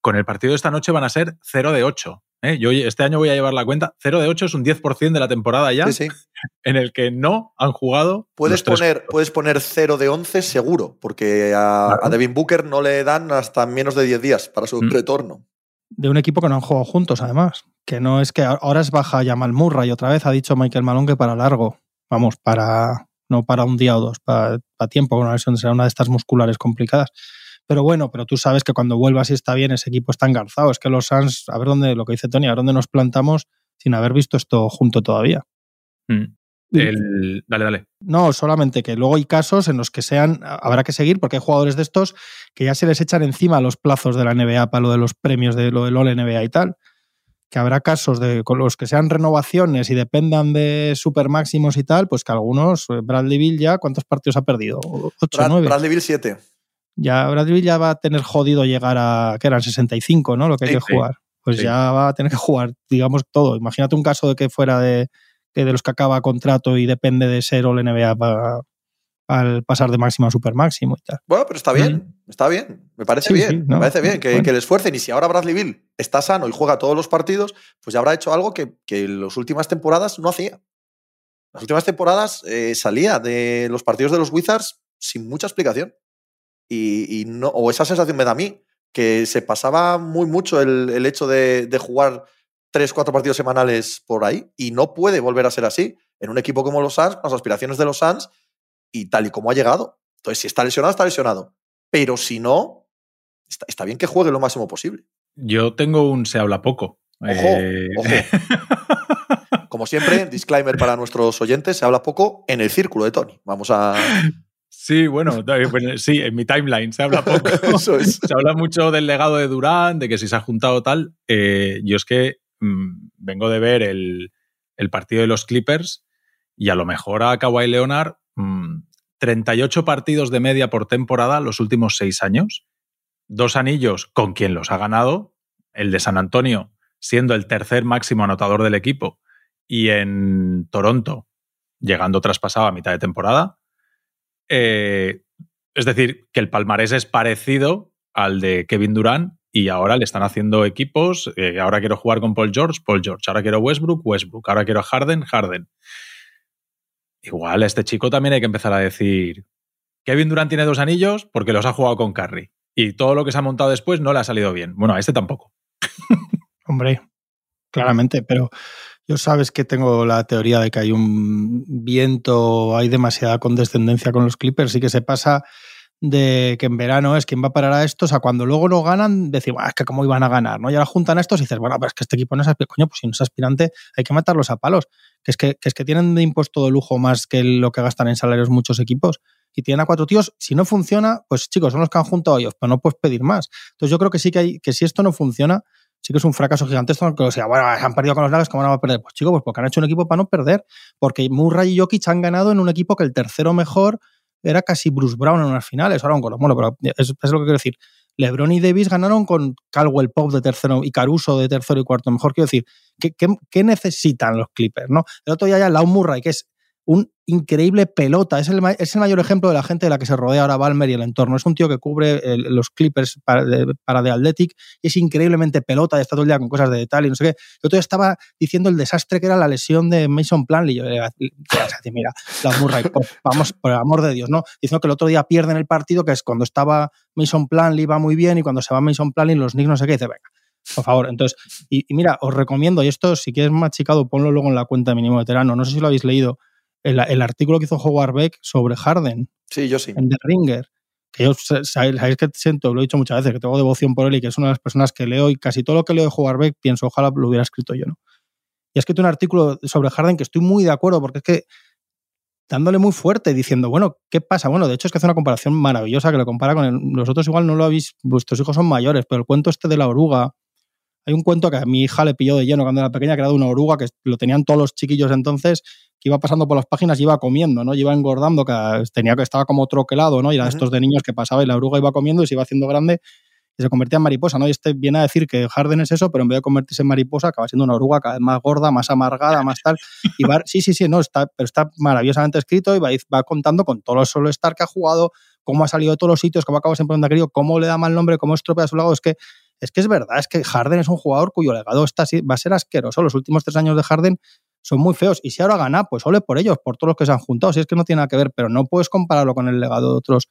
S4: con el partido de esta noche van a ser 0 de 8 ¿eh? Yo este año voy a llevar la cuenta. 0 de 8 es un 10% de la temporada ya
S2: Sí, sí.
S4: en el que no han jugado.
S2: Puedes poner, puedes poner 0 de 11 seguro, porque a,
S4: Claro.
S2: a Devin Booker no le dan hasta menos de 10 días para su
S4: Mm.
S2: retorno.
S3: De un equipo que no han jugado juntos, además. Que no es que ahora es baja Jamal Murray. Otra vez ha dicho Michael Malone que para largo. Vamos, para. No para un día o dos, para, para tiempo, con una lesión será una de estas musculares complicadas. Pero bueno, pero tú sabes que cuando vuelvas y está bien, ese equipo está engarzado. Es que los Suns, a ver dónde, lo que dice Tony, a ver dónde nos plantamos sin haber visto esto junto todavía.
S4: Mm. El- dale, dale.
S3: No, solamente que luego hay casos en los que sean, habrá que seguir, porque hay jugadores de estos que ya se les echan encima los plazos de la NBA para lo de los premios de lo del All NBA y tal. Que habrá casos de con los que sean renovaciones y dependan de super máximos y tal, pues que algunos, eh, Bradley Bill ya, ¿cuántos partidos ha perdido? ¿Ocho,
S2: Brad-
S3: nueve?
S2: Bradley Bill 7.
S3: Ya Bradley Bill ya va a tener jodido llegar a, que eran 65, ¿no? Lo que hay
S2: Sí,
S3: que
S4: sí.
S3: jugar. Pues
S4: Sí.
S3: ya va a tener que jugar, digamos, todo. Imagínate un caso de que fuera de, que de los que acaba contrato y depende de ser All NBA para al pasar de máximo a super máximo y tal.
S2: Bueno, pero está bien, está bien. Me parece
S3: Sí,
S2: bien,
S3: sí,
S2: me parece bien que,
S3: bueno.
S2: que le esfuercen. Y si ahora Bradley Bill está sano y juega todos los partidos, pues ya habrá hecho algo que, que en las últimas temporadas no hacía. Las últimas temporadas eh, salía de los partidos de los Wizards sin mucha explicación. Y, y no, o esa sensación me da a mí, que se pasaba muy mucho el, el hecho de, de jugar tres, cuatro partidos semanales por ahí. Y no puede volver a ser así en un equipo como los Suns, las aspiraciones de los Suns y tal y como ha llegado. Entonces, si está lesionado, está lesionado. Pero si no, está, está bien que juegue lo máximo posible.
S4: Yo tengo un se habla poco.
S2: Ojo,
S4: Eh,
S2: ojo. Como siempre, disclaimer para nuestros oyentes, se habla poco en el círculo de Tony. Vamos a...
S4: Sí, bueno, bueno, sí, en mi timeline se habla poco.
S2: Eso es.
S4: Se habla mucho del legado de Durán, de que si se ha juntado tal. Eh, yo es que mm, vengo de ver el, el partido de los Clippers y a lo mejor a Kawhi Leonard mm, 38 partidos de media por temporada los últimos seis años. Dos anillos con quien los ha ganado, el de San Antonio siendo el tercer máximo anotador del equipo y en Toronto llegando traspasado a mitad de temporada. Eh, es decir, que el palmarés es parecido al de Kevin Durant y ahora le están haciendo equipos. eh, ahora quiero jugar con Paul George, Paul George. Ahora quiero Westbrook, Westbrook. Ahora quiero Harden, Harden. Igual este chico también hay que empezar a decir: Kevin Durant tiene dos anillos porque los ha jugado con Curry. Y todo lo que se ha montado después no le ha salido bien. Bueno, a este tampoco.
S3: Hombre, claramente, pero yo sabes que tengo la teoría de que hay un viento, hay demasiada condescendencia con los Clippers y que se pasa de que en verano es quien va a parar a estos a cuando luego no ganan, decir, "Buah, es que cómo iban a ganar, ¿no? Y ahora juntan a estos y dices, bueno, pero es que este equipo no es aspirante, coño, pues si no es aspirante hay que matarlos a palos, que es que, que es que tienen de impuesto de lujo más que lo que gastan en salarios muchos equipos y tienen a cuatro tíos, si no funciona, pues chicos, son los que han juntado ellos, pero no puedes pedir más. Entonces yo creo que sí que hay, que si esto no funciona, sí que es un fracaso gigantesco. Que, o sea, bueno, han perdido con los Nuggets, ¿cómo no van a perder? Pues chicos, pues porque han hecho un equipo para no perder. Porque Murray y Jokic han ganado en un equipo que el tercero mejor era casi Bruce Brown en unas finales. Ahora con bueno, pero es, lo que quiero decir. LeBron y Davis ganaron con Caldwell Pop de tercero y Caruso de tercero y cuarto mejor. Quiero decir, ¿qué, qué, qué necesitan los Clippers? ¿no? El otro día ya Lau Murray, que es un increíble pelota. Es el, es el, mayor ejemplo de la gente de la que se rodea ahora Balmer y el entorno. Es un tío que cubre los Clippers para para de Athletic y es increíblemente pelota y está todo el día con cosas de detalle y no sé qué. Yo todavía estaba diciendo el desastre que era la lesión de Mason Planley. Yo le mira, la Murray, vamos, por el amor de Dios, ¿no? Diciendo que el otro día pierden el partido, que es cuando estaba Mason Planley va muy bien y cuando se va Mason Planley los Knicks no sé qué, dice, venga, por favor. Entonces, y, mira, os recomiendo, y esto si quieres machicado, ponlo luego en la cuenta mínimo veterano, no sé si lo habéis leído, el, el, artículo que hizo Howard Beck sobre Harden.
S2: Sí, yo sí.
S3: En The Ringer. Que yo sabéis, que siento, lo he dicho muchas veces, que tengo devoción por él y que es una de las personas que leo y casi todo lo que leo de Howard Beck pienso, ojalá lo hubiera escrito yo, ¿no? Y ha escrito un artículo sobre Harden que estoy muy de acuerdo porque es que dándole muy fuerte, diciendo, bueno, ¿qué pasa? Bueno, de hecho es que hace una comparación maravillosa que lo compara con el, nosotros igual no lo habéis, vuestros hijos son mayores, pero el cuento este de la oruga, hay un cuento que a mi hija le pilló de lleno cuando era pequeña, que era de una oruga, que lo tenían todos los chiquillos entonces, que iba pasando por las páginas y iba comiendo, ¿no? Y iba engordando, que tenía que estaba como troquelado, ¿no? Y era uh -huh. estos de niños que pasaba y la oruga iba comiendo y se iba haciendo grande y se convertía en mariposa, ¿no? Y este viene a decir que Harden es eso, pero en vez de convertirse en mariposa, acaba siendo una oruga cada vez más gorda, más amargada, más tal. Y va, sí, sí, sí, no, está, pero está maravillosamente escrito y va, va contando con todos los solo estar que ha jugado, cómo ha salido de todos los sitios, cómo acaba siempre donde ha querido, cómo le da mal nombre, cómo estropea a su lado. Es que es que es verdad, es que Harden es un jugador cuyo legado está, va a ser asqueroso. Los últimos tres años de Harden son muy feos. Y si ahora gana, pues ole por ellos, por todos los que se han juntado. Si es que no tiene nada que ver, pero no puedes compararlo con el legado de otros,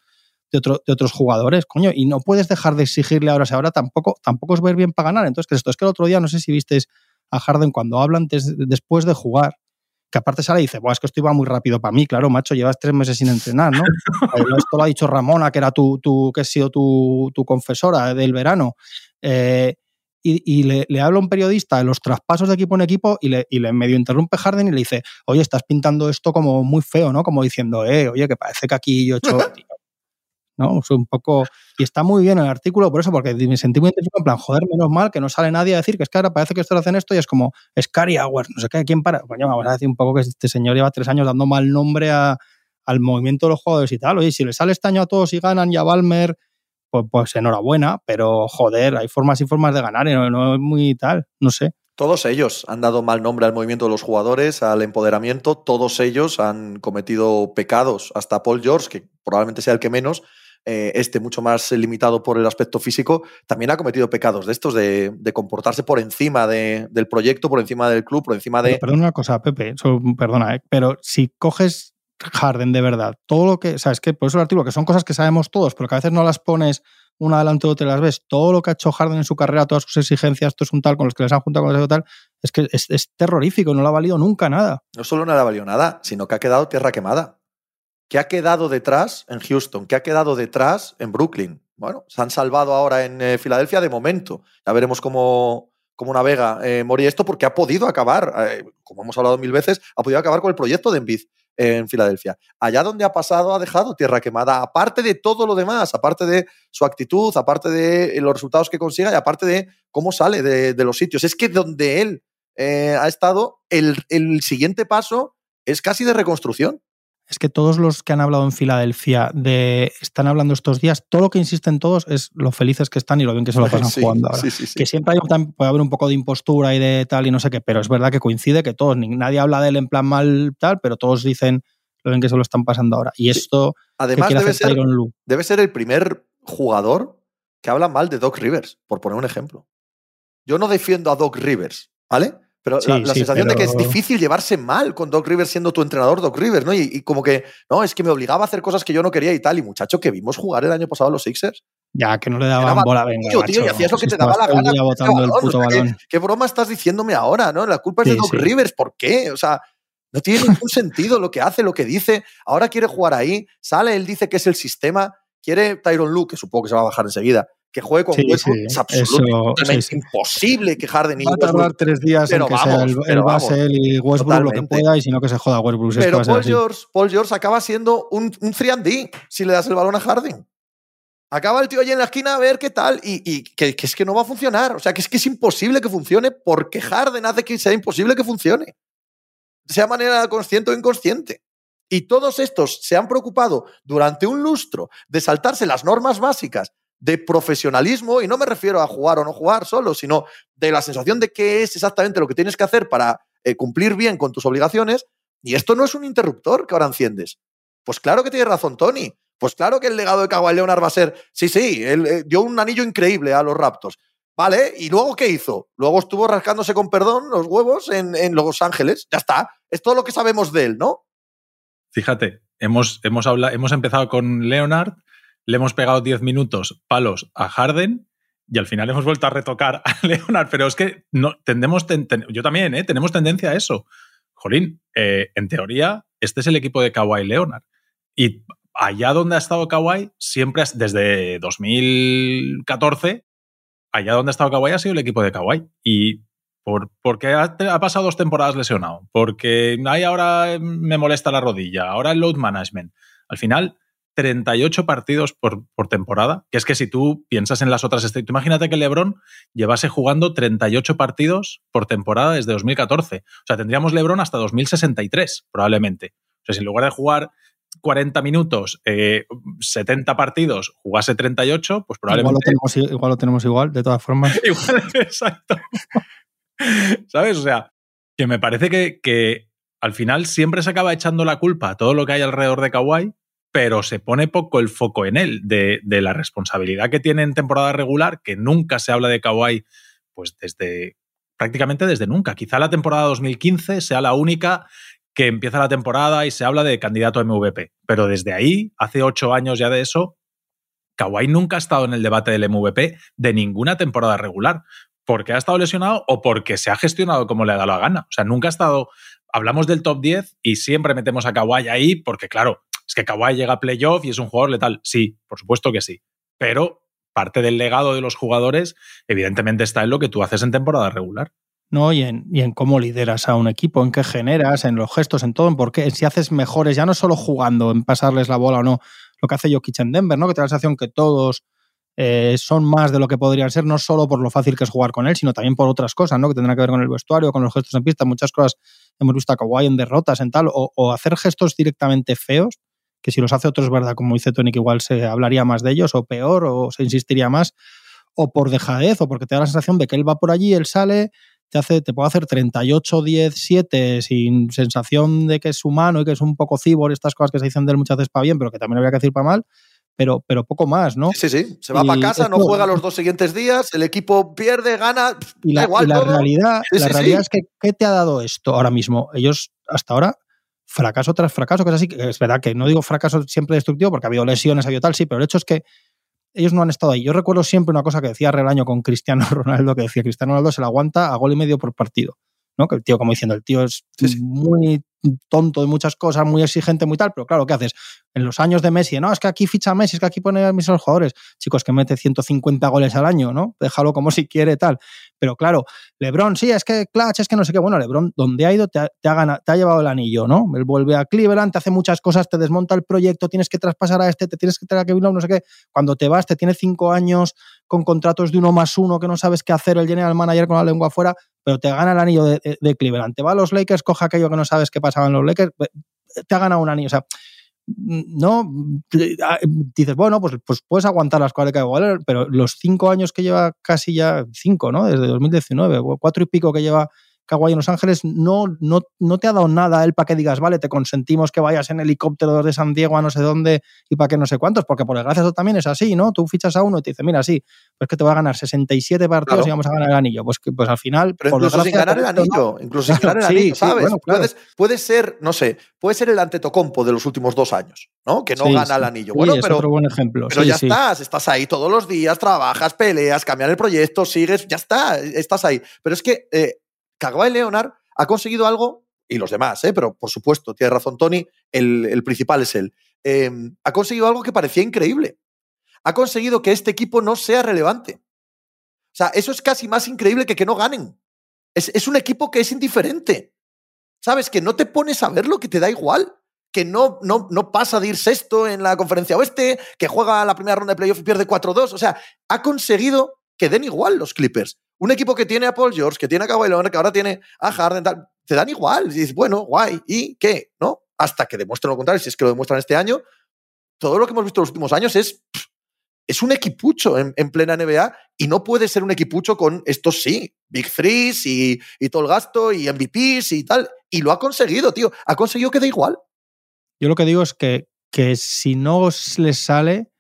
S3: de, de otros jugadores, coño. Y no puedes dejar de exigirle ahora. Si ahora tampoco, tampoco es ver bien para ganar. Entonces, que esto es que el otro día, no sé si visteis a Harden cuando hablan después de jugar, que aparte sale y dice, es que esto iba muy rápido para mí, claro, macho, llevas tres meses sin entrenar, ¿no? esto lo ha dicho Ramona, que era tu, tu que ha sido tu, tu confesora del verano. Eh, y, le, le, habla un periodista de los traspasos de equipo en equipo y le, y le, medio interrumpe Harden y le dice, oye, estás pintando esto como muy feo, ¿no? Como diciendo, eh, oye, que parece que aquí yo he hecho... ¿no? O un poco... Y está muy bien el artículo por eso, porque me sentí muy identificado en plan, joder, menos mal que no sale nadie a decir que es que ahora parece que esto lo hacen esto y es como, Scary Hours, no sé qué, ¿quién para? Coño, vamos a decir un poco que este señor lleva tres años dando mal nombre a, al movimiento de los jugadores y tal. Oye, si le sale este año a todos y ganan y a Balmer pues, pues, enhorabuena, pero joder, hay formas y formas de ganar y no, es muy tal, no sé.
S2: Todos ellos han dado mal nombre al movimiento de los jugadores, al empoderamiento, todos ellos han cometido pecados, hasta Paul George, que probablemente sea el que menos, eh, este mucho más limitado por el aspecto físico, también ha cometido pecados de estos, de, comportarse por encima del proyecto, por encima del club, por encima de...
S3: Perdona una cosa, Pepe, perdona, eh, pero si coges Harden de verdad. Todo lo que, sabes que por eso el artículo, que son cosas que sabemos todos, pero que a veces no las pones una adelante o te las ves. Todo lo que ha hecho Harden en su carrera, todas sus exigencias, esto es un tal con los que les han juntado con los tal, es que es, terrorífico, no le ha valido nunca nada.
S2: No solo no le ha valido nada, sino que ha quedado tierra quemada. ¿Qué ha quedado detrás en Houston? ¿Qué ha quedado detrás en Brooklyn? Bueno, se han salvado ahora en eh, Filadelfia de momento. Ya veremos cómo, cómo navega eh, esto, porque ha podido acabar, eh, como hemos hablado mil veces, ha podido acabar con el proyecto de Embiid en Filadelfia. Allá donde ha pasado ha dejado tierra quemada, aparte de todo lo demás, aparte de su actitud, aparte de los resultados que consiga y aparte de cómo sale de, los sitios. Es que donde él eh, ha estado, el, el siguiente paso es casi de reconstrucción
S3: es que todos los que han hablado en Filadelfia de están hablando estos días, todo lo que insisten todos es lo felices que están y lo bien que se lo pasan jugando ahora. que siempre hay, puede haber un poco de impostura y de tal y no sé qué, pero es verdad que coincide que todos, nadie habla de él en plan mal tal, pero todos dicen lo bien que se lo están pasando ahora. Y esto
S2: además debe ser, debe ser el primer jugador que habla mal de Doc Rivers, por poner un ejemplo. Yo no defiendo a Doc Rivers, ¿vale? Pero la, sensación de que es difícil llevarse mal con Doc Rivers siendo tu entrenador, Doc Rivers, ¿no? Y, como que, no, es que me obligaba a hacer cosas que yo no quería y tal. Y muchacho, que vimos jugar el año pasado a los Sixers.
S3: Ya, que no le daban bola, venga.
S2: Tío, tío, y hacías lo que te daba la gana. ¿qué, broma estás diciéndome ahora, no? La culpa es de Doc Rivers, ¿por qué? O sea, no tiene ningún sentido lo que hace, lo que dice. Ahora quiere jugar ahí, sale, él dice que es el sistema, quiere Tyron Luke, que supongo que se va a bajar enseguida, que juegue con Westbrook es absolutamente imposible que Harden y
S3: Va a tardar tres días en que sea el, base y Westbrook lo que pueda y si no que se joda Westbrook.
S2: Pero Paul George, Paul George, acaba siendo un, un 3D si le das el balón a Harden. Acaba el tío allí en la esquina a ver qué tal y, y que, que, es que no va a funcionar. O sea, que es que es imposible que funcione porque Harden hace que sea imposible que funcione. Sea manera consciente o inconsciente. Y todos estos se han preocupado durante un lustro de saltarse las normas básicas de profesionalismo, y no me refiero a jugar o no jugar solo, sino de la sensación de qué es exactamente lo que tienes que hacer para eh, cumplir bien con tus obligaciones, y esto no es un interruptor que ahora enciendes. Pues claro que tiene razón Tony, pues claro que el legado de Kawhi Leonard va a ser, sí, sí, él eh, dio un anillo increíble a los Raptors. Vale, ¿y luego qué hizo? Luego estuvo rascándose con perdón los huevos en, en Los Ángeles. Ya está. Es todo lo que sabemos de él, ¿no?
S4: Fíjate, hemos, hemos, hablado, hemos empezado con Leonard, le hemos pegado 10 minutos palos a Harden y al final hemos vuelto a retocar a Leonard. Pero es que no, tendemos, yo también, ¿eh? tenemos tendencia a eso. Jolín, eh, en teoría, este es el equipo de Kawhi Leonard. Y allá donde ha estado Kawhi, siempre desde 2014, allá donde ha estado Kawhi ha sido el equipo de Kawhi. Y por, porque ha, ha, pasado dos temporadas lesionado, porque ahí ahora me molesta la rodilla, ahora el load management. Al final, 38 partidos por, temporada, que es que si tú piensas en las otras imagínate que LeBron llevase jugando 38 partidos por temporada desde 2014. O sea, tendríamos LeBron hasta 2063, probablemente. O sea, si en lugar de jugar 40 minutos, 70 eh, partidos, jugase 38, pues probablemente...
S3: Igual lo tenemos igual, de todas formas.
S4: igual, exacto. ¿Sabes? O sea, que me parece que, que al final siempre se acaba echando la culpa a todo lo que hay alrededor de Kawhi pero se pone poco el foco en él, de, la responsabilidad que tiene en temporada regular, que nunca se habla de Kawhi, pues desde prácticamente desde nunca. Quizá la temporada 2015 sea la única que empieza la temporada y se habla de candidato a MVP. Pero desde ahí, hace ocho años ya de eso, Kawhi nunca ha estado en el debate del MVP de ninguna temporada regular. Porque ha estado lesionado o porque se ha gestionado como le ha dado la gana. O sea, nunca ha estado. Hablamos del top 10 y siempre metemos a Kawhi ahí porque, claro, es que Kawhi llega a playoff y es un jugador letal. Sí, por supuesto que sí. Pero parte del legado de los jugadores, evidentemente, está en lo que tú haces en temporada regular.
S3: ¿no? Y en, en, cómo lideras a un equipo, en qué generas, en los gestos, en todo, en por qué, si haces mejores, ya no solo jugando, en pasarles la bola o no, lo que hace Jokic en Denver, ¿no? Que te da la sensación que todos eh, son más de lo que podrían ser, no solo por lo fácil que es jugar con él, sino también por otras cosas, ¿no? Que tendrán que ver con el vestuario, con los gestos en pista, muchas cosas hemos visto a Kawhi en derrotas, en tal, o, hacer gestos directamente feos, que si los hace otros, verdad, como dice Tony, que igual se hablaría más de ellos, o peor, o se insistiría más, o por dejadez, o porque te da la sensación de que él va por allí, él sale, te, hace, te puede hacer 38, 10, 7 sin sensación de que es humano y que es un poco cibor, estas cosas que se dicen de él muchas veces para bien, pero que también habría que decir para mal. Pero, pero poco más, ¿no?
S2: Sí, sí, se va para casa, no juega los dos siguientes días, el equipo pierde, gana.
S3: Y la,
S2: igual
S3: y la
S2: todo.
S3: realidad,
S2: Sí,
S3: la
S2: sí,
S3: realidad
S2: sí.
S3: es que, ¿qué te ha dado esto ahora mismo? Ellos, hasta ahora, fracaso tras fracaso, que es así, es verdad que no digo fracaso siempre destructivo, porque ha habido lesiones, ha habido tal, sí, pero el hecho es que ellos no han estado ahí. Yo recuerdo siempre una cosa que decía Relaño con Cristiano Ronaldo, que decía Cristiano Ronaldo se la aguanta a gol y medio por partido. ¿No? Que el tío, como diciendo, el tío es
S2: Sí, sí.
S3: muy tonto de muchas cosas, muy exigente, muy tal, pero claro, ¿qué haces? En los años de Messi, no, es que aquí ficha Messi, es que aquí pone a mis jugadores. Chicos, que mete 150 goles al año, ¿no? Déjalo como si quiere, tal. Pero claro, Lebron, sí, es que Clutch, es que no sé qué. Bueno, Lebron, donde ha ido, te ha, te ha, ganado, te ha llevado el anillo, ¿no? Él vuelve a Cleveland, te hace muchas cosas, te desmonta el proyecto, tienes que traspasar a este, te tienes que traer a Kevin Love, no sé qué. Cuando te vas, te tiene cinco años con contratos de uno más uno que no sabes qué hacer el general manager con la lengua afuera, pero te gana el anillo de, de, Cleveland. Te va a los Lakers, coge aquello que no sabes qué pasaba en los Lakers, te ha ganado un anillo. O sea, no dices, bueno, pues, pues puedes aguantar las cosas de igual, pero los cinco años que lleva casi ya, cinco, ¿no? Desde 2019, o cuatro y pico que lleva Kawhi en Los Ángeles, no, no, no te ha dado nada a él para que digas, vale, te consentimos que vayas en helicóptero de San Diego a no sé dónde y para que no sé cuántos, porque por desgracia eso también es así, ¿no? Tú fichas a uno y te dice, mira, sí, pues que te voy a ganar 67 partidos
S2: Claro.
S3: y vamos a ganar el anillo. Pues, pues al final,
S2: Pero
S3: por
S2: incluso sin ganar el anillo, incluso sin ganar el
S3: sí,
S2: anillo,
S3: sí,
S2: ¿sabes?
S3: bueno, claro.
S2: Puedes, puede ser, no sé, puede ser el antetocompo de los últimos dos años, ¿no? Que no
S3: Sí,
S2: gana
S3: sí.
S2: el anillo.
S3: Sí,
S2: Bueno,
S3: es
S2: pero,
S3: otro buen ejemplo.
S2: pero
S3: sí,
S2: ya
S3: sí.
S2: estás, estás ahí todos los días, trabajas, peleas, cambian el proyecto, sigues, ya está, estás ahí. Pero es que eh, Kawhi Leonard ha conseguido algo, y los demás, ¿eh? pero por supuesto, tiene razón Tony, el, principal es él. Eh, ha conseguido algo que parecía increíble. Ha conseguido que este equipo no sea relevante. O sea, eso es casi más increíble que que no ganen. Es, es un equipo que es indiferente. ¿Sabes? Que no te pones a verlo, que te da igual. Que no, no, no pasa de ir sexto en la conferencia oeste, que juega la primera ronda de playoff y pierde 4-2. O sea, ha conseguido que den igual los Clippers. Un equipo que tiene a Paul George, que tiene a Kawhi Leonard, que ahora tiene a Harden, tal, te dan igual. Dices, bueno, guay, ¿y qué? ¿No? Hasta que demuestren lo contrario. Si es que lo demuestran este año, todo lo que hemos visto en los últimos años es, es un equipucho en, en plena NBA y no puede ser un equipucho con estos sí, Big Threes y, y todo el gasto y MVPs y tal. Y lo ha conseguido, tío. Ha conseguido que dé igual.
S3: Yo lo que digo es que, que si no les sale,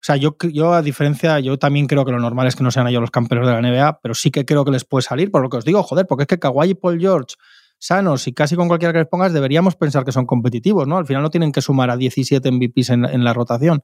S3: o sea, yo, yo a diferencia, yo también creo que lo normal es que no sean ellos los campeones de la NBA, pero sí que creo que les puede salir, por lo que os digo, joder, porque es que Kawhi y Paul George, sanos y casi con cualquiera que les pongas, deberíamos pensar que son competitivos, ¿no? Al final no tienen que sumar a 17 MVPs en, en la rotación.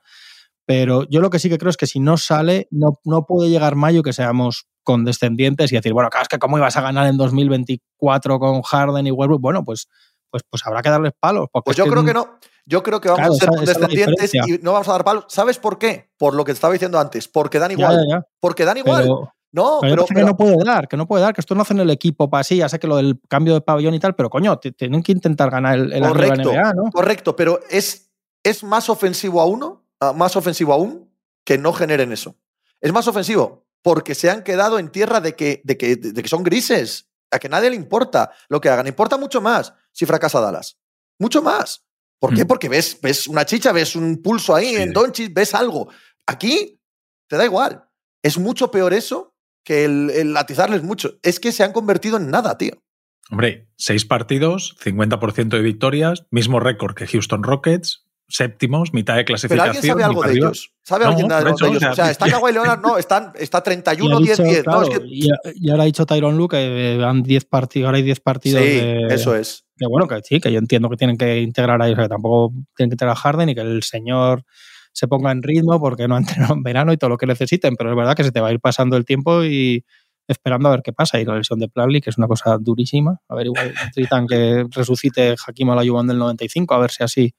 S3: Pero yo lo que sí que creo es que si no sale, no, no puede llegar mayo que seamos condescendientes y decir, bueno, claro, es que cómo ibas a ganar en 2024 con Harden y Westbrook, bueno, pues, pues, pues habrá que darles palos.
S2: Pues
S3: es
S2: yo creo que no. Yo creo que vamos
S3: Claro,
S2: a ser
S3: esa-
S2: condescendientes y no vamos a dar palos. ¿Sabes por qué? Por lo que te estaba diciendo antes. Porque dan igual.
S3: ya, ya.
S2: Porque dan igual.
S3: Pero,
S2: no,
S3: pero, que no puede dar, que no puede dar, que esto no hacen el equipo para así, ya sé que lo del cambio de pabellón y tal, pero coño, tienen que intentar ganar el, el
S2: Correcto,
S3: NBA, ¿no?
S2: correcto, pero es, es más ofensivo a uno, ah, más ofensivo aún, que no generen eso. Es más ofensivo, porque se han quedado en tierra de que, de que, de que son grises, a que nadie le importa lo que hagan. Importa mucho más si fracasa Dallas. Mucho más. ¿Por qué?
S4: Mm.
S2: Porque ves, ves una chicha, ves un pulso ahí
S4: Sí.
S2: en Doncic, ves algo. Aquí te da igual. Es mucho peor eso que el, el atizarles mucho. Es que se han convertido en nada, tío.
S4: Hombre, seis partidos, 50% de victorias, mismo récord que Houston Rockets, séptimos, mitad de clasificación.
S2: Pero alguien sabe algo de ellos. ¿Sabe alguien de, ellos? O sea, está Kawhi Leonard, no, están, está 31, 10, 10.
S3: y, ahora ha dicho Tyron Luke que van 10 partidos, ahora hay 10 partidos.
S2: Sí, eso es.
S3: Que bueno, que sí, que yo entiendo que tienen que integrar a ellos, que tampoco tienen que integrar a Harden y que el señor se ponga en ritmo porque no ha entrenado en verano y todo lo que necesiten, pero es verdad que se te va a ir pasando el tiempo y esperando a ver qué pasa. Y la lesión de Plagli, que es una cosa durísima. A ver, igual necesitan que resucite Hakim Olajuwon del 95, a ver si así,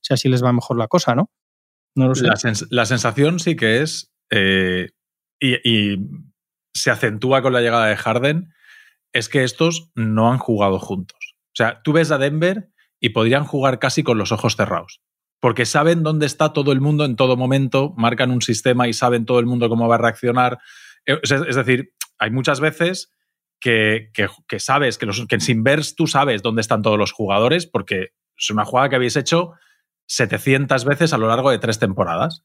S3: si así les va mejor la cosa, ¿no?
S4: No lo sé. La, sensación sí que es, eh, y, se acentúa con la llegada de Harden, es que estos no han jugado juntos. O sea, tú ves a Denver y podrían jugar casi con los ojos cerrados. Porque saben dónde está todo el mundo en todo momento, marcan un sistema y saben todo el mundo cómo va a reaccionar. Eh, es decir, hay muchas veces que, sabes, que, los, que sin ver tú sabes dónde están todos los jugadores, porque es una jugada que habéis hecho 700 veces a lo largo de tres temporadas.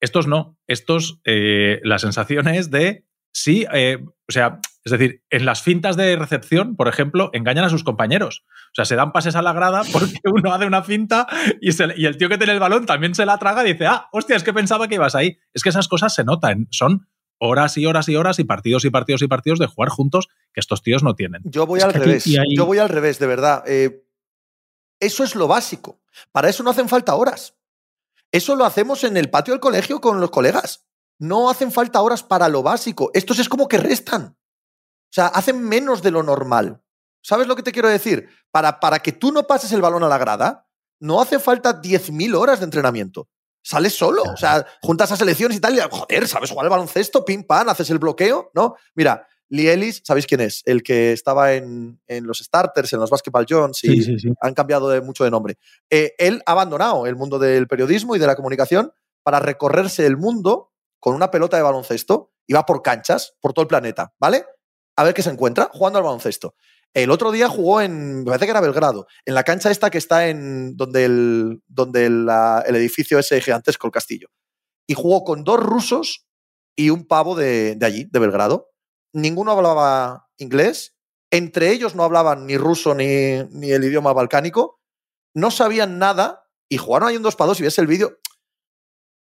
S4: Estos no, estos, eh, la sensación es de, sí, eh, o sea, es decir, en las fintas de recepción, por ejemplo, engañan a sus compañeros. O sea, se dan pases a la grada porque uno hace una finta y, y el tío que tiene el balón también se la traga y dice, ah, hostia, es que pensaba que ibas ahí. Es que esas cosas se notan, son horas y horas y horas y partidos y partidos y partidos de jugar juntos que estos tíos no tienen.
S2: Yo voy al revés. Yo voy al revés, de verdad. Eh, eso es lo básico. Para eso no hacen falta horas. Eso lo hacemos en el patio del colegio con los colegas. No hacen falta horas para lo básico. Estos es como que restan. O sea, hacen menos de lo normal. ¿Sabes lo que te quiero decir? Para, para que tú no pases el balón a la grada, no hace falta 10.000 horas de entrenamiento. Sales solo, o sea, juntas a selecciones y tal, y joder, ¿sabes jugar al baloncesto? Pim, pam, haces el bloqueo, ¿no? Mira, Lee Ellis, ¿sabéis quién es? El que estaba en, los starters, en los Basketball Jones, y han cambiado de, mucho de nombre. Eh, él ha abandonado el mundo del periodismo y de la comunicación para recorrerse el mundo con una pelota de baloncesto y va por canchas, por todo el planeta, ¿vale? A ver qué se encuentra jugando al baloncesto. El otro día jugó en, me parece que era Belgrado, en la cancha esta que está en donde el, donde el, edificio ese gigantesco, el castillo. Y jugó con dos rusos y un pavo de, allí, de Belgrado. Ninguno hablaba inglés, entre ellos no hablaban ni ruso ni, ni el idioma balcánico, no sabían nada y jugaron ahí un dos para dos y ves el vídeo.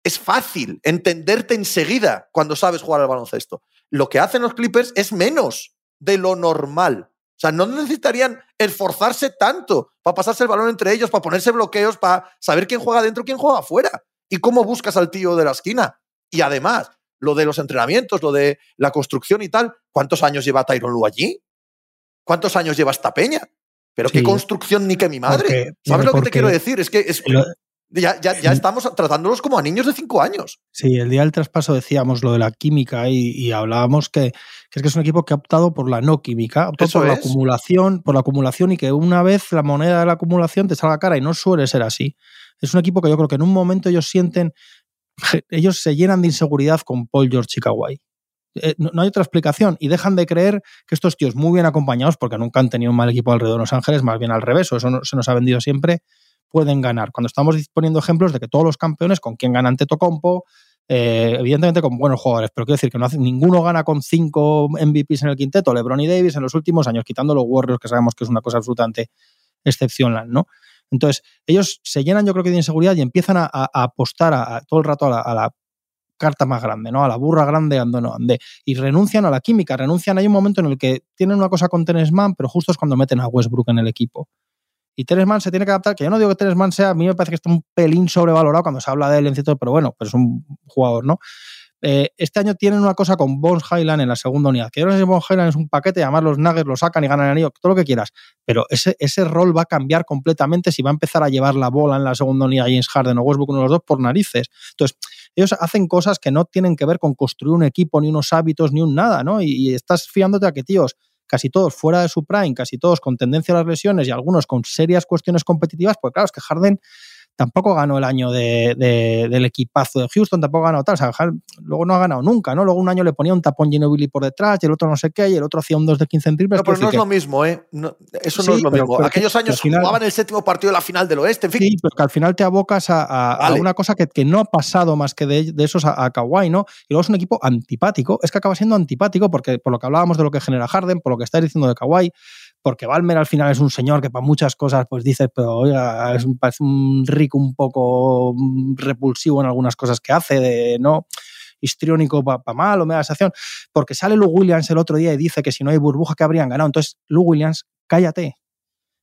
S2: Es fácil entenderte enseguida cuando sabes jugar al baloncesto. Lo que hacen los Clippers es menos de lo normal. O sea, no necesitarían esforzarse tanto para pasarse el balón entre ellos, para ponerse bloqueos, para saber quién juega dentro, quién juega afuera y cómo buscas al tío de la esquina. Y además, lo de los entrenamientos, lo de la construcción y tal, ¿cuántos años lleva Tyron Lu allí? ¿Cuántos años lleva esta peña? Pero qué construcción ni que mi madre. ¿Sabes lo que te quiero decir? Es que es, ya, ya, ya, estamos tratándolos como a niños de cinco años.
S3: Sí, el día del traspaso decíamos lo de la química y, hablábamos que, es que es un equipo que ha optado por la no química, optado por la acumulación, por la acumulación y que una vez la moneda de la acumulación te salga cara y no suele ser así. Es un equipo que yo creo que en un momento ellos sienten, ellos se llenan de inseguridad con Paul George y. Eh, no, hay otra explicación y dejan de creer que estos tíos muy bien acompañados, porque nunca han tenido un mal equipo alrededor de Los Ángeles, más bien al revés, eso se nos ha vendido siempre, pueden ganar. Cuando estamos poniendo ejemplos de que todos los campeones, con quien gana ante Tocompo, eh, evidentemente con buenos jugadores, pero quiero decir que no hace, ninguno gana con cinco MVPs en el quinteto, LeBron y Davis en los últimos años, quitando los Warriors, que sabemos que es una cosa absolutamente excepcional, ¿no? Entonces, ellos se llenan, yo creo que de inseguridad y empiezan a, apostar a, todo el rato a la, carta más grande, ¿no? A la burra grande ando no ande. Y renuncian a la química, renuncian. Hay un momento en el que tienen una cosa con Tenesman, pero justo es cuando meten a Westbrook en el equipo. Y Teresman se tiene que adaptar, que yo no digo que Teresman sea, a mí me parece que está un pelín sobrevalorado cuando se habla de él pero bueno, pero es un jugador, ¿no? Eh, este año tienen una cosa con Bones Highland en la segunda unidad. Que yo no sé si Bones Highland es un paquete, además los Nuggets lo sacan y ganan el anillo, todo lo que quieras. Pero ese, ese rol va a cambiar completamente si va a empezar a llevar la bola en la segunda unidad James Harden o Westbrook, uno de los dos, por narices. Entonces, ellos hacen cosas que no tienen que ver con construir un equipo, ni unos hábitos, ni un nada, ¿no? Y, y estás fiándote a que, tíos, casi todos fuera de su prime, casi todos con tendencia a las lesiones y algunos con serias cuestiones competitivas, pues claro, es que Harden tampoco ganó el año de, del equipazo de Houston, tampoco ganó tal, o sea, luego no ha ganado nunca, ¿no? Luego un año le ponía un tapón Ginobili por detrás y el otro no sé qué, y el otro hacía un 2 de 15 en triples.
S2: No, pero no es lo mismo, ¿eh? eso no es lo mismo. Aquellos años jugaban el séptimo partido de la final del oeste, en fin.
S3: Sí, pero que al final te abocas a, una cosa que, que, no ha pasado más que de, de esos a, a, Kawhi, ¿no? Y luego es un equipo antipático, es que acaba siendo antipático porque por lo que hablábamos de lo que genera Harden, por lo que estáis diciendo de Kawhi, porque Balmer al final es un señor que para muchas cosas pues dice, pero oiga, es un, un Drake un poco mm, repulsivo en algunas cosas que hace, de no histriónico para pa mal o me da sensación, porque sale Lou Williams el otro día y dice que si no hay burbuja que habrían ganado. Entonces, Lou Williams, cállate,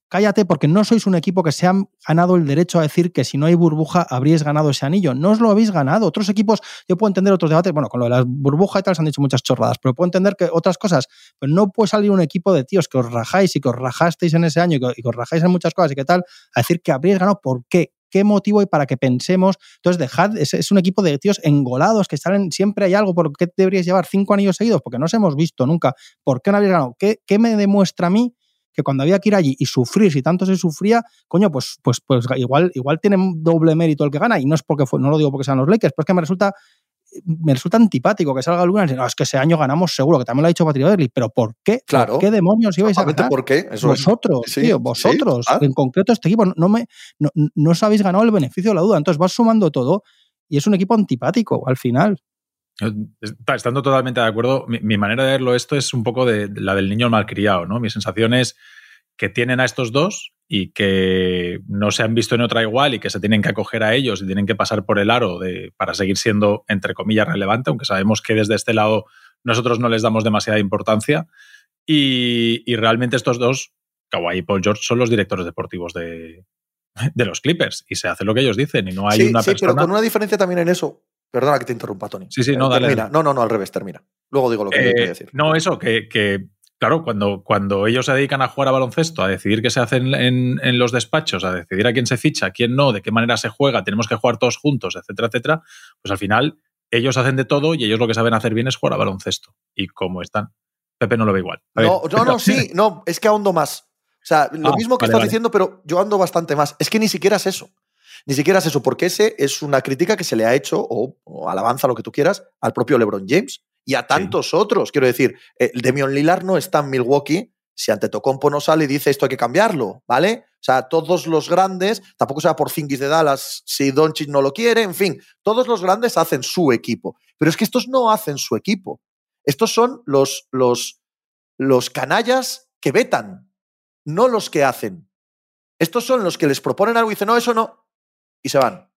S3: cállate porque no sois un equipo que se ha ganado el derecho a decir que si no hay burbuja habríais ganado ese anillo. No os lo habéis ganado. Otros equipos, yo puedo entender otros debates, bueno, con lo de las burbujas y tal se han dicho muchas chorradas, pero puedo entender que otras cosas, pero no puede salir un equipo de tíos que os rajáis y que os rajasteis en ese año y que, os rajáis en muchas cosas y que tal, a decir que habríais ganado. ¿Por qué? ¿Qué motivo hay para que pensemos? Entonces, dejad, es, es un equipo de tíos engolados que salen, siempre hay algo, ¿por qué deberíais llevar cinco anillos seguidos? Porque no os hemos visto nunca. ¿Por qué no habéis ganado? ¿Qué, qué me demuestra a mí que cuando había que ir allí y sufrir, si tanto se sufría, coño, pues, pues, pues igual, igual tiene doble mérito el que gana, y no es porque fue, no lo digo porque sean los Lakers, pero es que me resulta me resulta antipático que salga Luna y no, es que ese año ganamos seguro, que también lo ha dicho Patrick Beverly, pero ¿por qué?
S2: Claro.
S3: ¿Por qué demonios ibais a ganar?
S2: ¿Por qué? Eso
S3: vosotros,
S2: sí,
S3: tío, vosotros.
S2: sí, ah.
S3: En concreto, este equipo no, me, no, no os habéis ganado el beneficio de la duda. Entonces vas sumando todo y es un equipo antipático al final.
S4: Estando totalmente de acuerdo, mi, mi manera de verlo esto es un poco de, de la del niño malcriado, ¿no? Mi sensación es que tienen a estos dos y que no se han visto en otra igual y que se tienen que acoger a ellos y tienen que pasar por el aro de, para seguir siendo, entre comillas, relevante, aunque sabemos que desde este lado nosotros no les damos demasiada importancia. Y, y realmente estos dos, Kawhi y Paul George, son los directores deportivos de, de los Clippers y se hace lo que ellos dicen y no hay
S2: sí,
S4: una
S2: sí,
S4: persona...
S2: pero con una diferencia también en eso. Perdona que te interrumpa, Tony.
S4: Sí, sí, no,
S2: Eh,
S4: dale,
S2: termina.
S4: dale.
S2: No, no, no, al revés, termina. Luego digo lo que
S4: Eh,
S2: quería decir.
S4: no, eso, que, que, claro, cuando, cuando ellos se dedican a jugar a baloncesto, a decidir qué se hace en, en- en los despachos, a decidir a quién se ficha, a quién no, de qué manera se juega, tenemos que jugar todos juntos, etcétera, etcétera, pues al final ellos hacen de todo y ellos lo que saben hacer bien es jugar a baloncesto. Y como están, Pepe no lo ve igual. A ver,
S2: No, no, no, sí, no, es que ahondo más. O sea, lo
S4: Ah,
S2: mismo que
S4: vale,
S2: estás
S4: vale.
S2: diciendo, pero yo ando bastante más. Es que ni siquiera es eso. Ni siquiera es eso, porque ese es una crítica que se le ha hecho, o, o alabanza, lo que tú quieras, al propio LeBron James y a tantos otros. Quiero decir, eh, Demion Lillard no está en Milwaukee. Si Antetokounmpo no sale y dice esto hay que cambiarlo, ¿vale? O sea, todos los grandes, tampoco sea por Zingis de Dallas si Doncic no lo quiere, en fin, todos los grandes hacen su equipo. Pero es que estos no hacen su equipo. Estos son los, los, los canallas que vetan, no los que hacen. Estos son los que les proponen algo y dicen, no, eso no, y se van.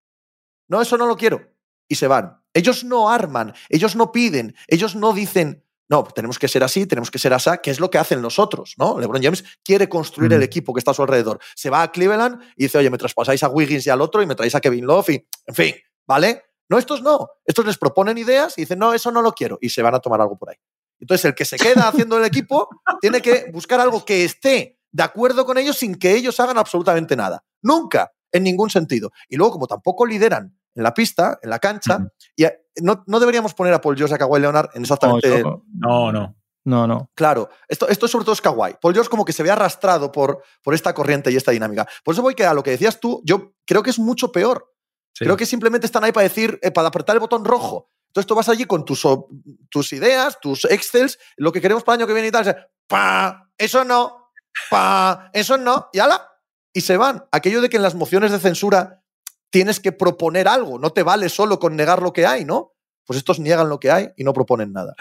S2: No, eso no lo quiero, y se van. Ellos no arman, ellos no piden, ellos no dicen, no, tenemos que ser así, tenemos que ser así, que es lo que hacen los otros, ¿no? LeBron James quiere construir
S4: Mm.
S2: el equipo que está a su alrededor. Se va a Cleveland y dice, oye, me traspasáis a Wiggins y al otro y me traéis a Kevin Love y, en fin, ¿vale? No, estos no. Estos les proponen ideas y dicen, no, eso no lo quiero, y se van a tomar algo por ahí. Entonces, el que se queda haciendo el equipo tiene que buscar algo que esté de acuerdo con ellos sin que ellos hagan absolutamente nada. Nunca, en ningún sentido. Y luego, como tampoco lideran en la pista, en la cancha, y a- no, no deberíamos poner a Paul George y a Kawhi Leonard en exactamente.
S3: yo-
S4: no, no.
S3: No, no.
S2: Claro, esto, esto sobre todo es Kawhi. Paul George como que se ve arrastrado por, por esta corriente y esta dinámica. Por eso voy que a lo que decías tú, yo creo que es mucho peor.
S4: Sí.
S2: Creo que simplemente están ahí para decir, eh, para apretar el botón rojo. Entonces tú vas allí con tus, o- tus ideas, tus excels, lo que queremos para el año que viene y tal. es, pa, eso no, pa, eso no, y ala. Y se van. Aquello de que en las mociones de censura tienes que proponer algo, no te vale solo con negar lo que hay, ¿no? Pues estos niegan lo que hay y no proponen nada.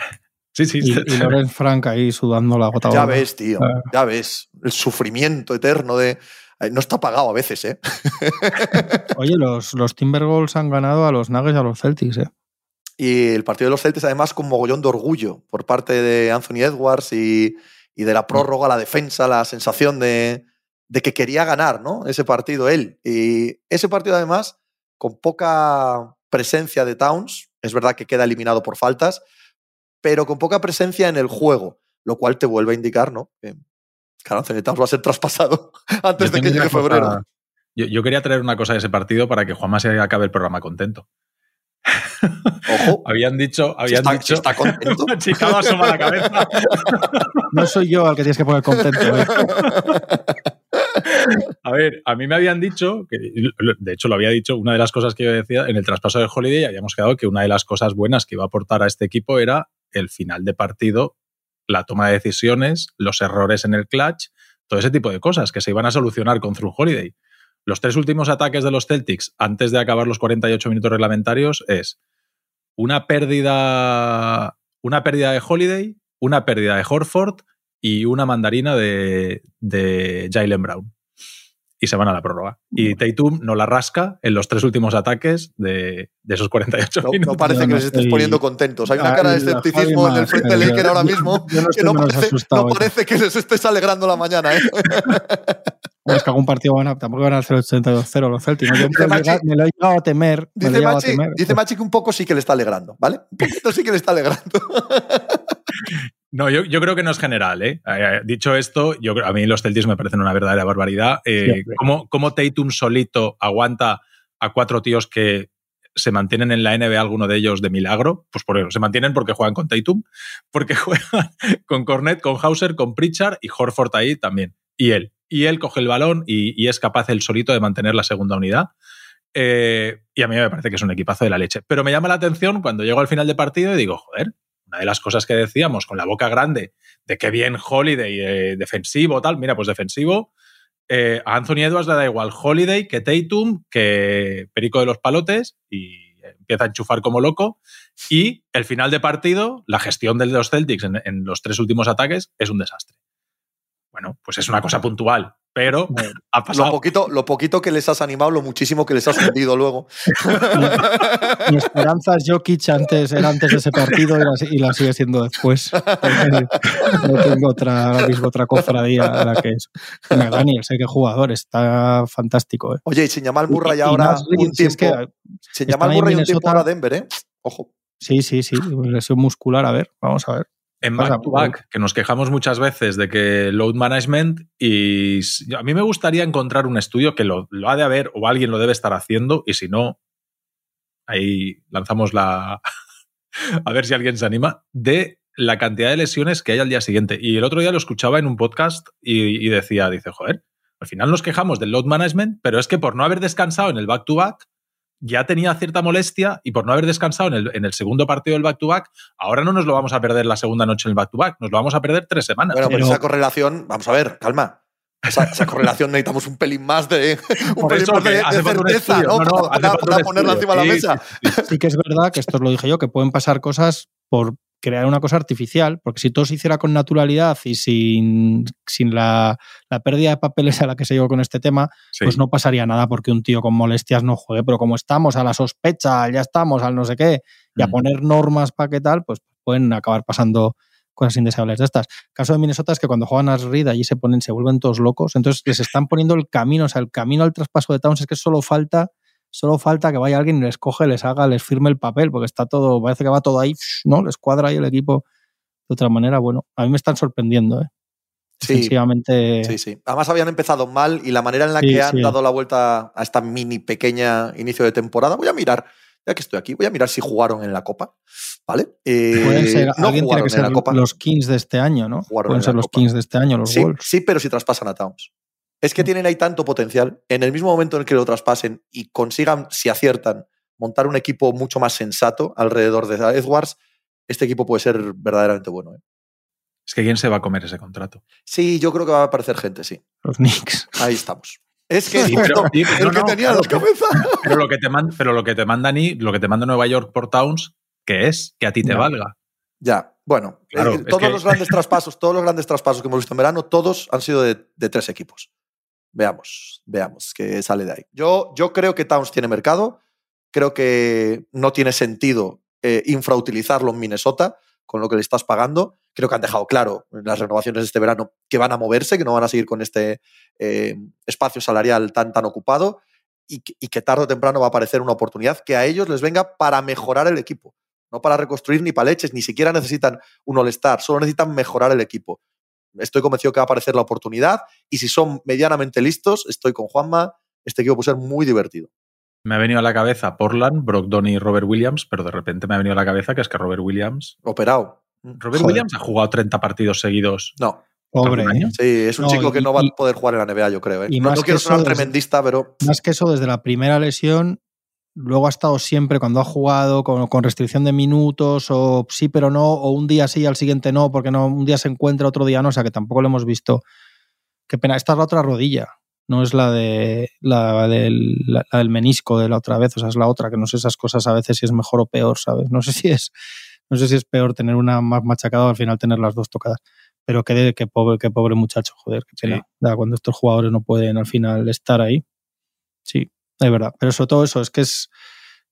S4: Sí, sí.
S3: Y, y Lorenz Frank ahí sudando la gota
S2: Ya ves, tío,
S3: Ah.
S2: ya ves. El sufrimiento eterno de... No está pagado a veces, ¿eh?
S3: Oye, los, los Timberwolves han ganado a los Nuggets y a los Celtics, ¿eh?
S2: Y el partido de los Celtics, además, con mogollón de orgullo por parte de Anthony Edwards y, y de la prórroga, la defensa, la sensación de, de que quería ganar, ¿no? Ese partido él. Y ese partido, además, con poca presencia de Towns, es verdad que queda eliminado por faltas, pero con poca presencia en el juego, lo cual te vuelve a indicar, ¿no? Que claro, Anthony Towns va a ser traspasado antes
S4: Yo
S2: de que llegue
S4: cosa-
S2: febrero.
S4: Yo, yo quería traer una cosa de ese partido para que Juanma se acabe el programa contento.
S2: Ojo,
S4: Habían dicho, habían
S2: está,
S4: dicho.
S2: está contento.
S4: Chicago asoma la cabeza.
S3: No soy yo al que tienes que poner contento. ¿eh?
S4: A ver, a mí me habían dicho, de hecho lo había dicho, una de las cosas que yo decía en el traspaso de Holiday, habíamos quedado que una de las cosas buenas que iba a aportar a este equipo era el final de partido, la toma de decisiones, los errores en el clutch, todo ese tipo de cosas que se iban a solucionar con Through Holiday. Los tres últimos ataques de los Celtics antes de acabar los 48 minutos reglamentarios es una pérdida, una pérdida de Holiday, una pérdida de Horford y una mandarina de, de Jalen Brown. Y se van a la prórroga. Y Tatum no la rasca en los tres últimos ataques de, esos 48
S2: no,
S4: minutos.
S2: No parece que les estés poniendo contentos. Hay una cara de escepticismo en el frente de Laker ahora mismo que no parece, no parece que les estés alegrando la mañana. ¿eh?
S3: Es que algún partido van a, tampoco van a hacer 82-0 los Celtics. Yo me, lo he llegado a temer.
S2: Dice, Machi, dice Machi que un poco sí que le está alegrando, ¿vale? Un poquito sí que le está alegrando.
S4: No, yo, yo, creo que no es general. ¿eh? eh dicho esto, yo, a mí los Celtics me parecen una verdadera barbaridad. Eh, ¿cómo, ¿Cómo Tatum solito aguanta a cuatro tíos que se mantienen en la NBA, alguno de ellos de milagro? Pues por eso, se mantienen porque juegan con Tatum, porque juegan con Cornet, con Hauser, con Pritchard y Horford ahí también. Y él. Y él coge el balón y, y es capaz él solito de mantener la segunda unidad. Eh, y a mí me parece que es un equipazo de la leche. Pero me llama la atención cuando llego al final de partido y digo, joder, una de las cosas que decíamos con la boca grande de que bien Holiday eh, defensivo, tal, mira, pues defensivo. Eh, a Anthony Edwards le da igual Holiday que Tatum, que Perico de los Palotes y empieza a enchufar como loco. Y el final de partido, la gestión de los Celtics en los tres últimos ataques es un desastre. Bueno, pues es una cosa puntual pero ha pasado.
S2: Lo poquito, lo poquito que les has animado, lo muchísimo que les has hundido luego.
S3: Mi esperanza es Jokic antes, era antes de ese partido y la, sigue siendo después. No tengo otra, mismo otra cofradía a la que es. Daniel, sé que jugador, está fantástico. ¿eh?
S2: Oye, y sin llamar Murray ahora un tiempo. Es que sin llamar Murray un tiempo ahora Denver, ¿eh? Ojo.
S3: Sí, sí, sí. Lesión muscular, a ver, vamos a ver.
S4: En back to back, que nos quejamos muchas veces de que load management y a mí me gustaría encontrar un estudio que lo, ha de haber o alguien lo debe estar haciendo y si no, ahí lanzamos la... a ver si alguien se anima, de la cantidad de lesiones que hay al día siguiente. Y el otro día lo escuchaba en un podcast y, y decía, dice, joder, al final nos quejamos del load management, pero es que por no haber descansado en el back to back, ya tenía cierta molestia y por no haber descansado en el, segundo partido del back-to-back, ahora no nos lo vamos a perder la segunda noche en el back-to-back, nos lo vamos a perder tres semanas.
S2: Bueno, pero, esa correlación, vamos a ver, calma. Esa, correlación necesitamos un pelín más de, un pelín más de, certeza, ¿no? para, ponerla encima de la mesa.
S3: sí que es verdad que esto lo dije yo, que pueden pasar cosas por crear una cosa artificial, porque si todo se hiciera con naturalidad y sin, sin la, la, pérdida de papeles a la que se llegó con este tema, pues no pasaría nada porque un tío con molestias no juegue, pero como estamos a la sospecha, ya estamos al no sé qué, y a mm. poner normas para qué tal, pues pueden acabar pasando cosas indeseables de estas. El caso de Minnesota es que cuando juegan a Reed allí se ponen, se vuelven todos locos, entonces les están poniendo el camino, o sea, el camino al traspaso de Towns es que solo falta Solo falta que vaya alguien y les coge, les haga, les firme el papel, porque está todo, parece que va todo ahí, ¿no? Les cuadra ahí el equipo de otra manera. Bueno, a mí me están sorprendiendo, ¿eh?
S2: Sí, sí, sí. Además habían empezado mal y la manera en la que han dado la vuelta a esta mini pequeña inicio de temporada, voy a mirar, ya que estoy aquí, voy a mirar si jugaron en la Copa, ¿vale?
S3: Eh, no alguien tiene que ser los Kings de este año, ¿no? Pueden ser los Kings de este año, los
S2: sí,
S3: Wolves.
S2: Sí, pero si traspasan a Towns. Es que tienen ahí tanto potencial. En el mismo momento en el que lo traspasen y consigan, si aciertan, montar un equipo mucho más sensato alrededor de Edwards, este equipo puede ser verdaderamente bueno. ¿eh?
S4: Es que ¿quién se va a comer ese contrato?
S2: Sí, yo creo que va a aparecer gente, sí.
S3: Los Knicks.
S2: Ahí estamos. Es que es el que tenía la cabeza.
S4: Pero lo que te manda, pero lo que te manda ni, lo que te manda Nueva York por Towns, ¿qué es? Que a ti te valga.
S2: Ya, bueno, eh, todos los grandes traspasos, todos los grandes traspasos que hemos visto en verano, todos han sido de tres equipos. Veamos, veamos qué sale de ahí. Yo, yo creo que Towns tiene mercado. Creo que no tiene sentido eh, infrautilizarlo en Minnesota con lo que le estás pagando. Creo que han dejado claro en las renovaciones este verano que van a moverse, que no van a seguir con este eh, espacio salarial tan, tan ocupado y que, tarde o temprano va a aparecer una oportunidad que a ellos les venga para mejorar el equipo. No para reconstruir ni para leches, ni siquiera necesitan un All-Star, solo necesitan mejorar el equipo estoy convencido que va a aparecer la oportunidad y si son medianamente listos, estoy con Juanma, este equipo puede ser muy divertido.
S4: Me ha venido a la cabeza Portland, Brogdon y Robert Williams, pero de repente me ha venido a la cabeza que es que Robert Williams...
S2: Operado.
S4: Robert Williams ha jugado 30 partidos seguidos.
S2: No.
S3: Pobre.
S2: Sí, es un chico que no va a poder jugar en la NBA, yo creo. ¿eh? Y no, no quiero sonar tremendista, pero.
S3: Más que eso, desde la primera lesión, luego ha estado siempre cuando ha jugado con, restricción de minutos o sí pero no, o un día sí y al siguiente no, porque no, un día se encuentra, otro día no, o sea que tampoco lo hemos visto. Qué pena, esta es la otra rodilla, no es la, de, la, del, del menisco de la otra vez, o sea, es la otra, que no sé esas cosas a veces si es mejor o peor, ¿sabes? No sé si es, no sé si es peor tener una más machacada o al final tener las dos tocadas. pero qué, qué, pobre, qué pobre muchacho, joder, qué pena. Da, cuando estos jugadores no pueden al final estar ahí. Sí, es verdad. Pero sobre todo eso, es que es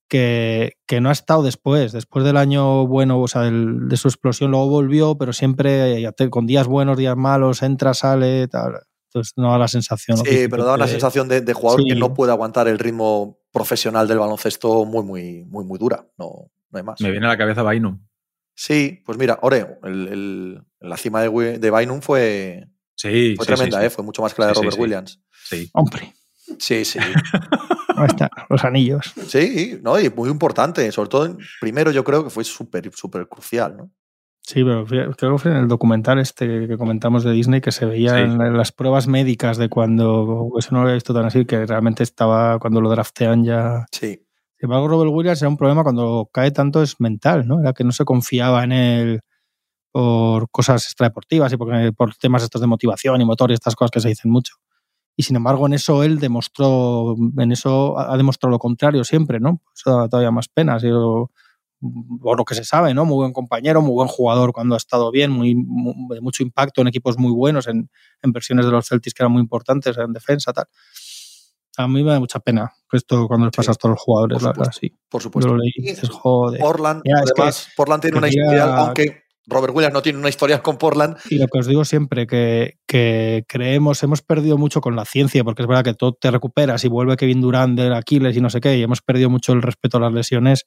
S3: que, que no ha estado después, después del año bueno, o sea, del- de su explosión, luego volvió, pero siempre con días buenos, días malos, entra, sale, tal. Entonces no da la sensación.
S2: Sí, pero da una
S3: que-
S2: sensación de, de jugador que no puede aguantar el ritmo profesional del baloncesto muy, muy, muy, muy dura. No, no hay más.
S4: Me viene a la cabeza Bainum.
S2: Sí, pues mira, Oreo, el, el- la cima de, de Bynum fue,
S4: Sí,
S2: fue
S4: sí,
S2: tremenda,
S4: sí, sí.
S2: ¿eh? fue mucho más que la de
S4: Sí, sí,
S2: Robert
S4: sí.
S2: Williams.
S4: Sí.
S3: Hombre,
S2: Sí, sí.
S3: ahí está, los anillos.
S2: Sí, no, y muy importante. Sobre todo, en- primero yo creo que fue súper, súper crucial, ¿no?
S3: Sí, pero creo que fue en el documental este que comentamos de Disney que se veía
S4: Sí.
S3: en la- en las pruebas médicas de cuando, eso no lo había visto tan así, que realmente estaba cuando lo draftean ya.
S2: Sí.
S3: Sin embargo, Robert Williams era un problema cuando cae tanto es mental, ¿no? Era que no se confiaba en él por cosas extradeportivas y porque, por temas estos de motivación y motor y estas cosas que se dicen mucho. Y sin embargo, en eso él demostró, en eso ha demostrado lo contrario siempre, ¿no? Eso da todavía más pena. Ha sido, por lo que se sabe, ¿no? Muy buen compañero, muy buen jugador cuando ha estado bien, muy, muy- de mucho impacto en equipos muy buenos, en, en versiones de los Celtics que eran muy importantes en defensa, tal. A mí me da mucha pena esto cuando les
S2: Sí,
S3: pasa a todos los jugadores,
S2: por
S3: la verdad,
S2: supuesto.
S3: sí.
S2: Por supuesto.
S3: leí dices.
S2: Portland,
S3: es que
S2: además, Portland tiene una historia, aunque Robert Williams no tiene una historia con Portland.
S3: Y lo que os digo siempre, que, que creemos, hemos perdido mucho con la ciencia, porque es verdad que todo te recuperas y vuelve Kevin Durant del Aquiles y no sé qué, y hemos perdido mucho el respeto a las lesiones,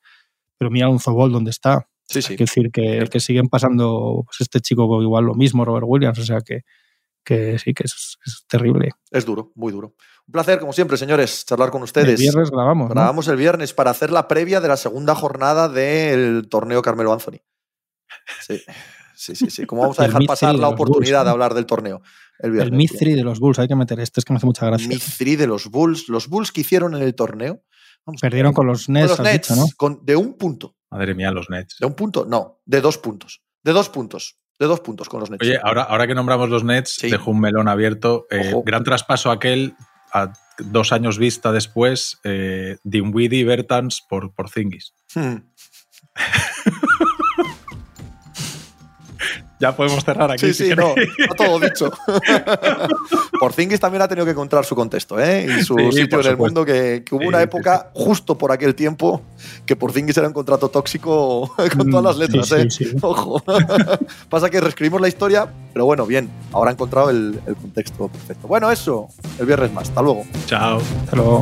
S3: pero mira un Zobol donde está.
S2: Sí, sí.
S3: Que decir que, que siguen pasando, pues este chico igual lo mismo, Robert Williams, o sea que, que sí, que es, es terrible.
S2: Es duro, muy duro. Un placer, como siempre, señores, charlar con
S3: El
S2: ustedes.
S3: viernes grabamos, ¿no?
S2: Grabamos el viernes para hacer la previa de la segunda jornada del torneo Carmelo Anthony. Sí, sí, sí. sí. ¿Cómo vamos a dejar pasar
S3: de
S2: la oportunidad
S3: Bulls,
S2: de hablar del torneo el viernes?
S3: El Mystery de los Bulls, hay que meter este, es que me hace mucha gracia.
S2: Mystery de los Bulls. Los Bulls que hicieron en el torneo. Vamos,
S3: Perdieron con los
S2: con
S3: Nets,
S2: los
S3: has
S2: Nets,
S3: dicho, ¿no?
S2: con- de un punto.
S4: Madre mía, los Nets.
S2: ¿De un punto? No, de dos puntos. De dos puntos. De dos puntos con los Nets.
S4: Oye, ahora, ahora que nombramos los Nets,
S2: Sí.
S4: dejo un melón abierto. Eh, gran traspaso aquel, a dos años vista después, eh, Dinwiddie y Bertans por, por Zingis.
S2: Hmm.
S4: Ya podemos cerrar aquí.
S2: Sí,
S4: si
S2: sí, no, está todo dicho. Porzingis también ha tenido que encontrar su contexto ¿eh? y su
S4: Sí,
S2: sitio en el mundo, que, que hubo
S4: Sí,
S2: una
S4: sí,
S2: época, justo por aquel tiempo, que Porzingis era un contrato tóxico con todas las
S3: Mm,
S2: letras.
S3: sí,
S2: ¿eh?
S3: sí, sí.
S2: Ojo. Pasa que reescribimos la historia, pero bueno, bien, ahora ha encontrado el, el contexto perfecto. Bueno, eso, el viernes más. Hasta luego.
S4: Chao.
S3: Hasta luego.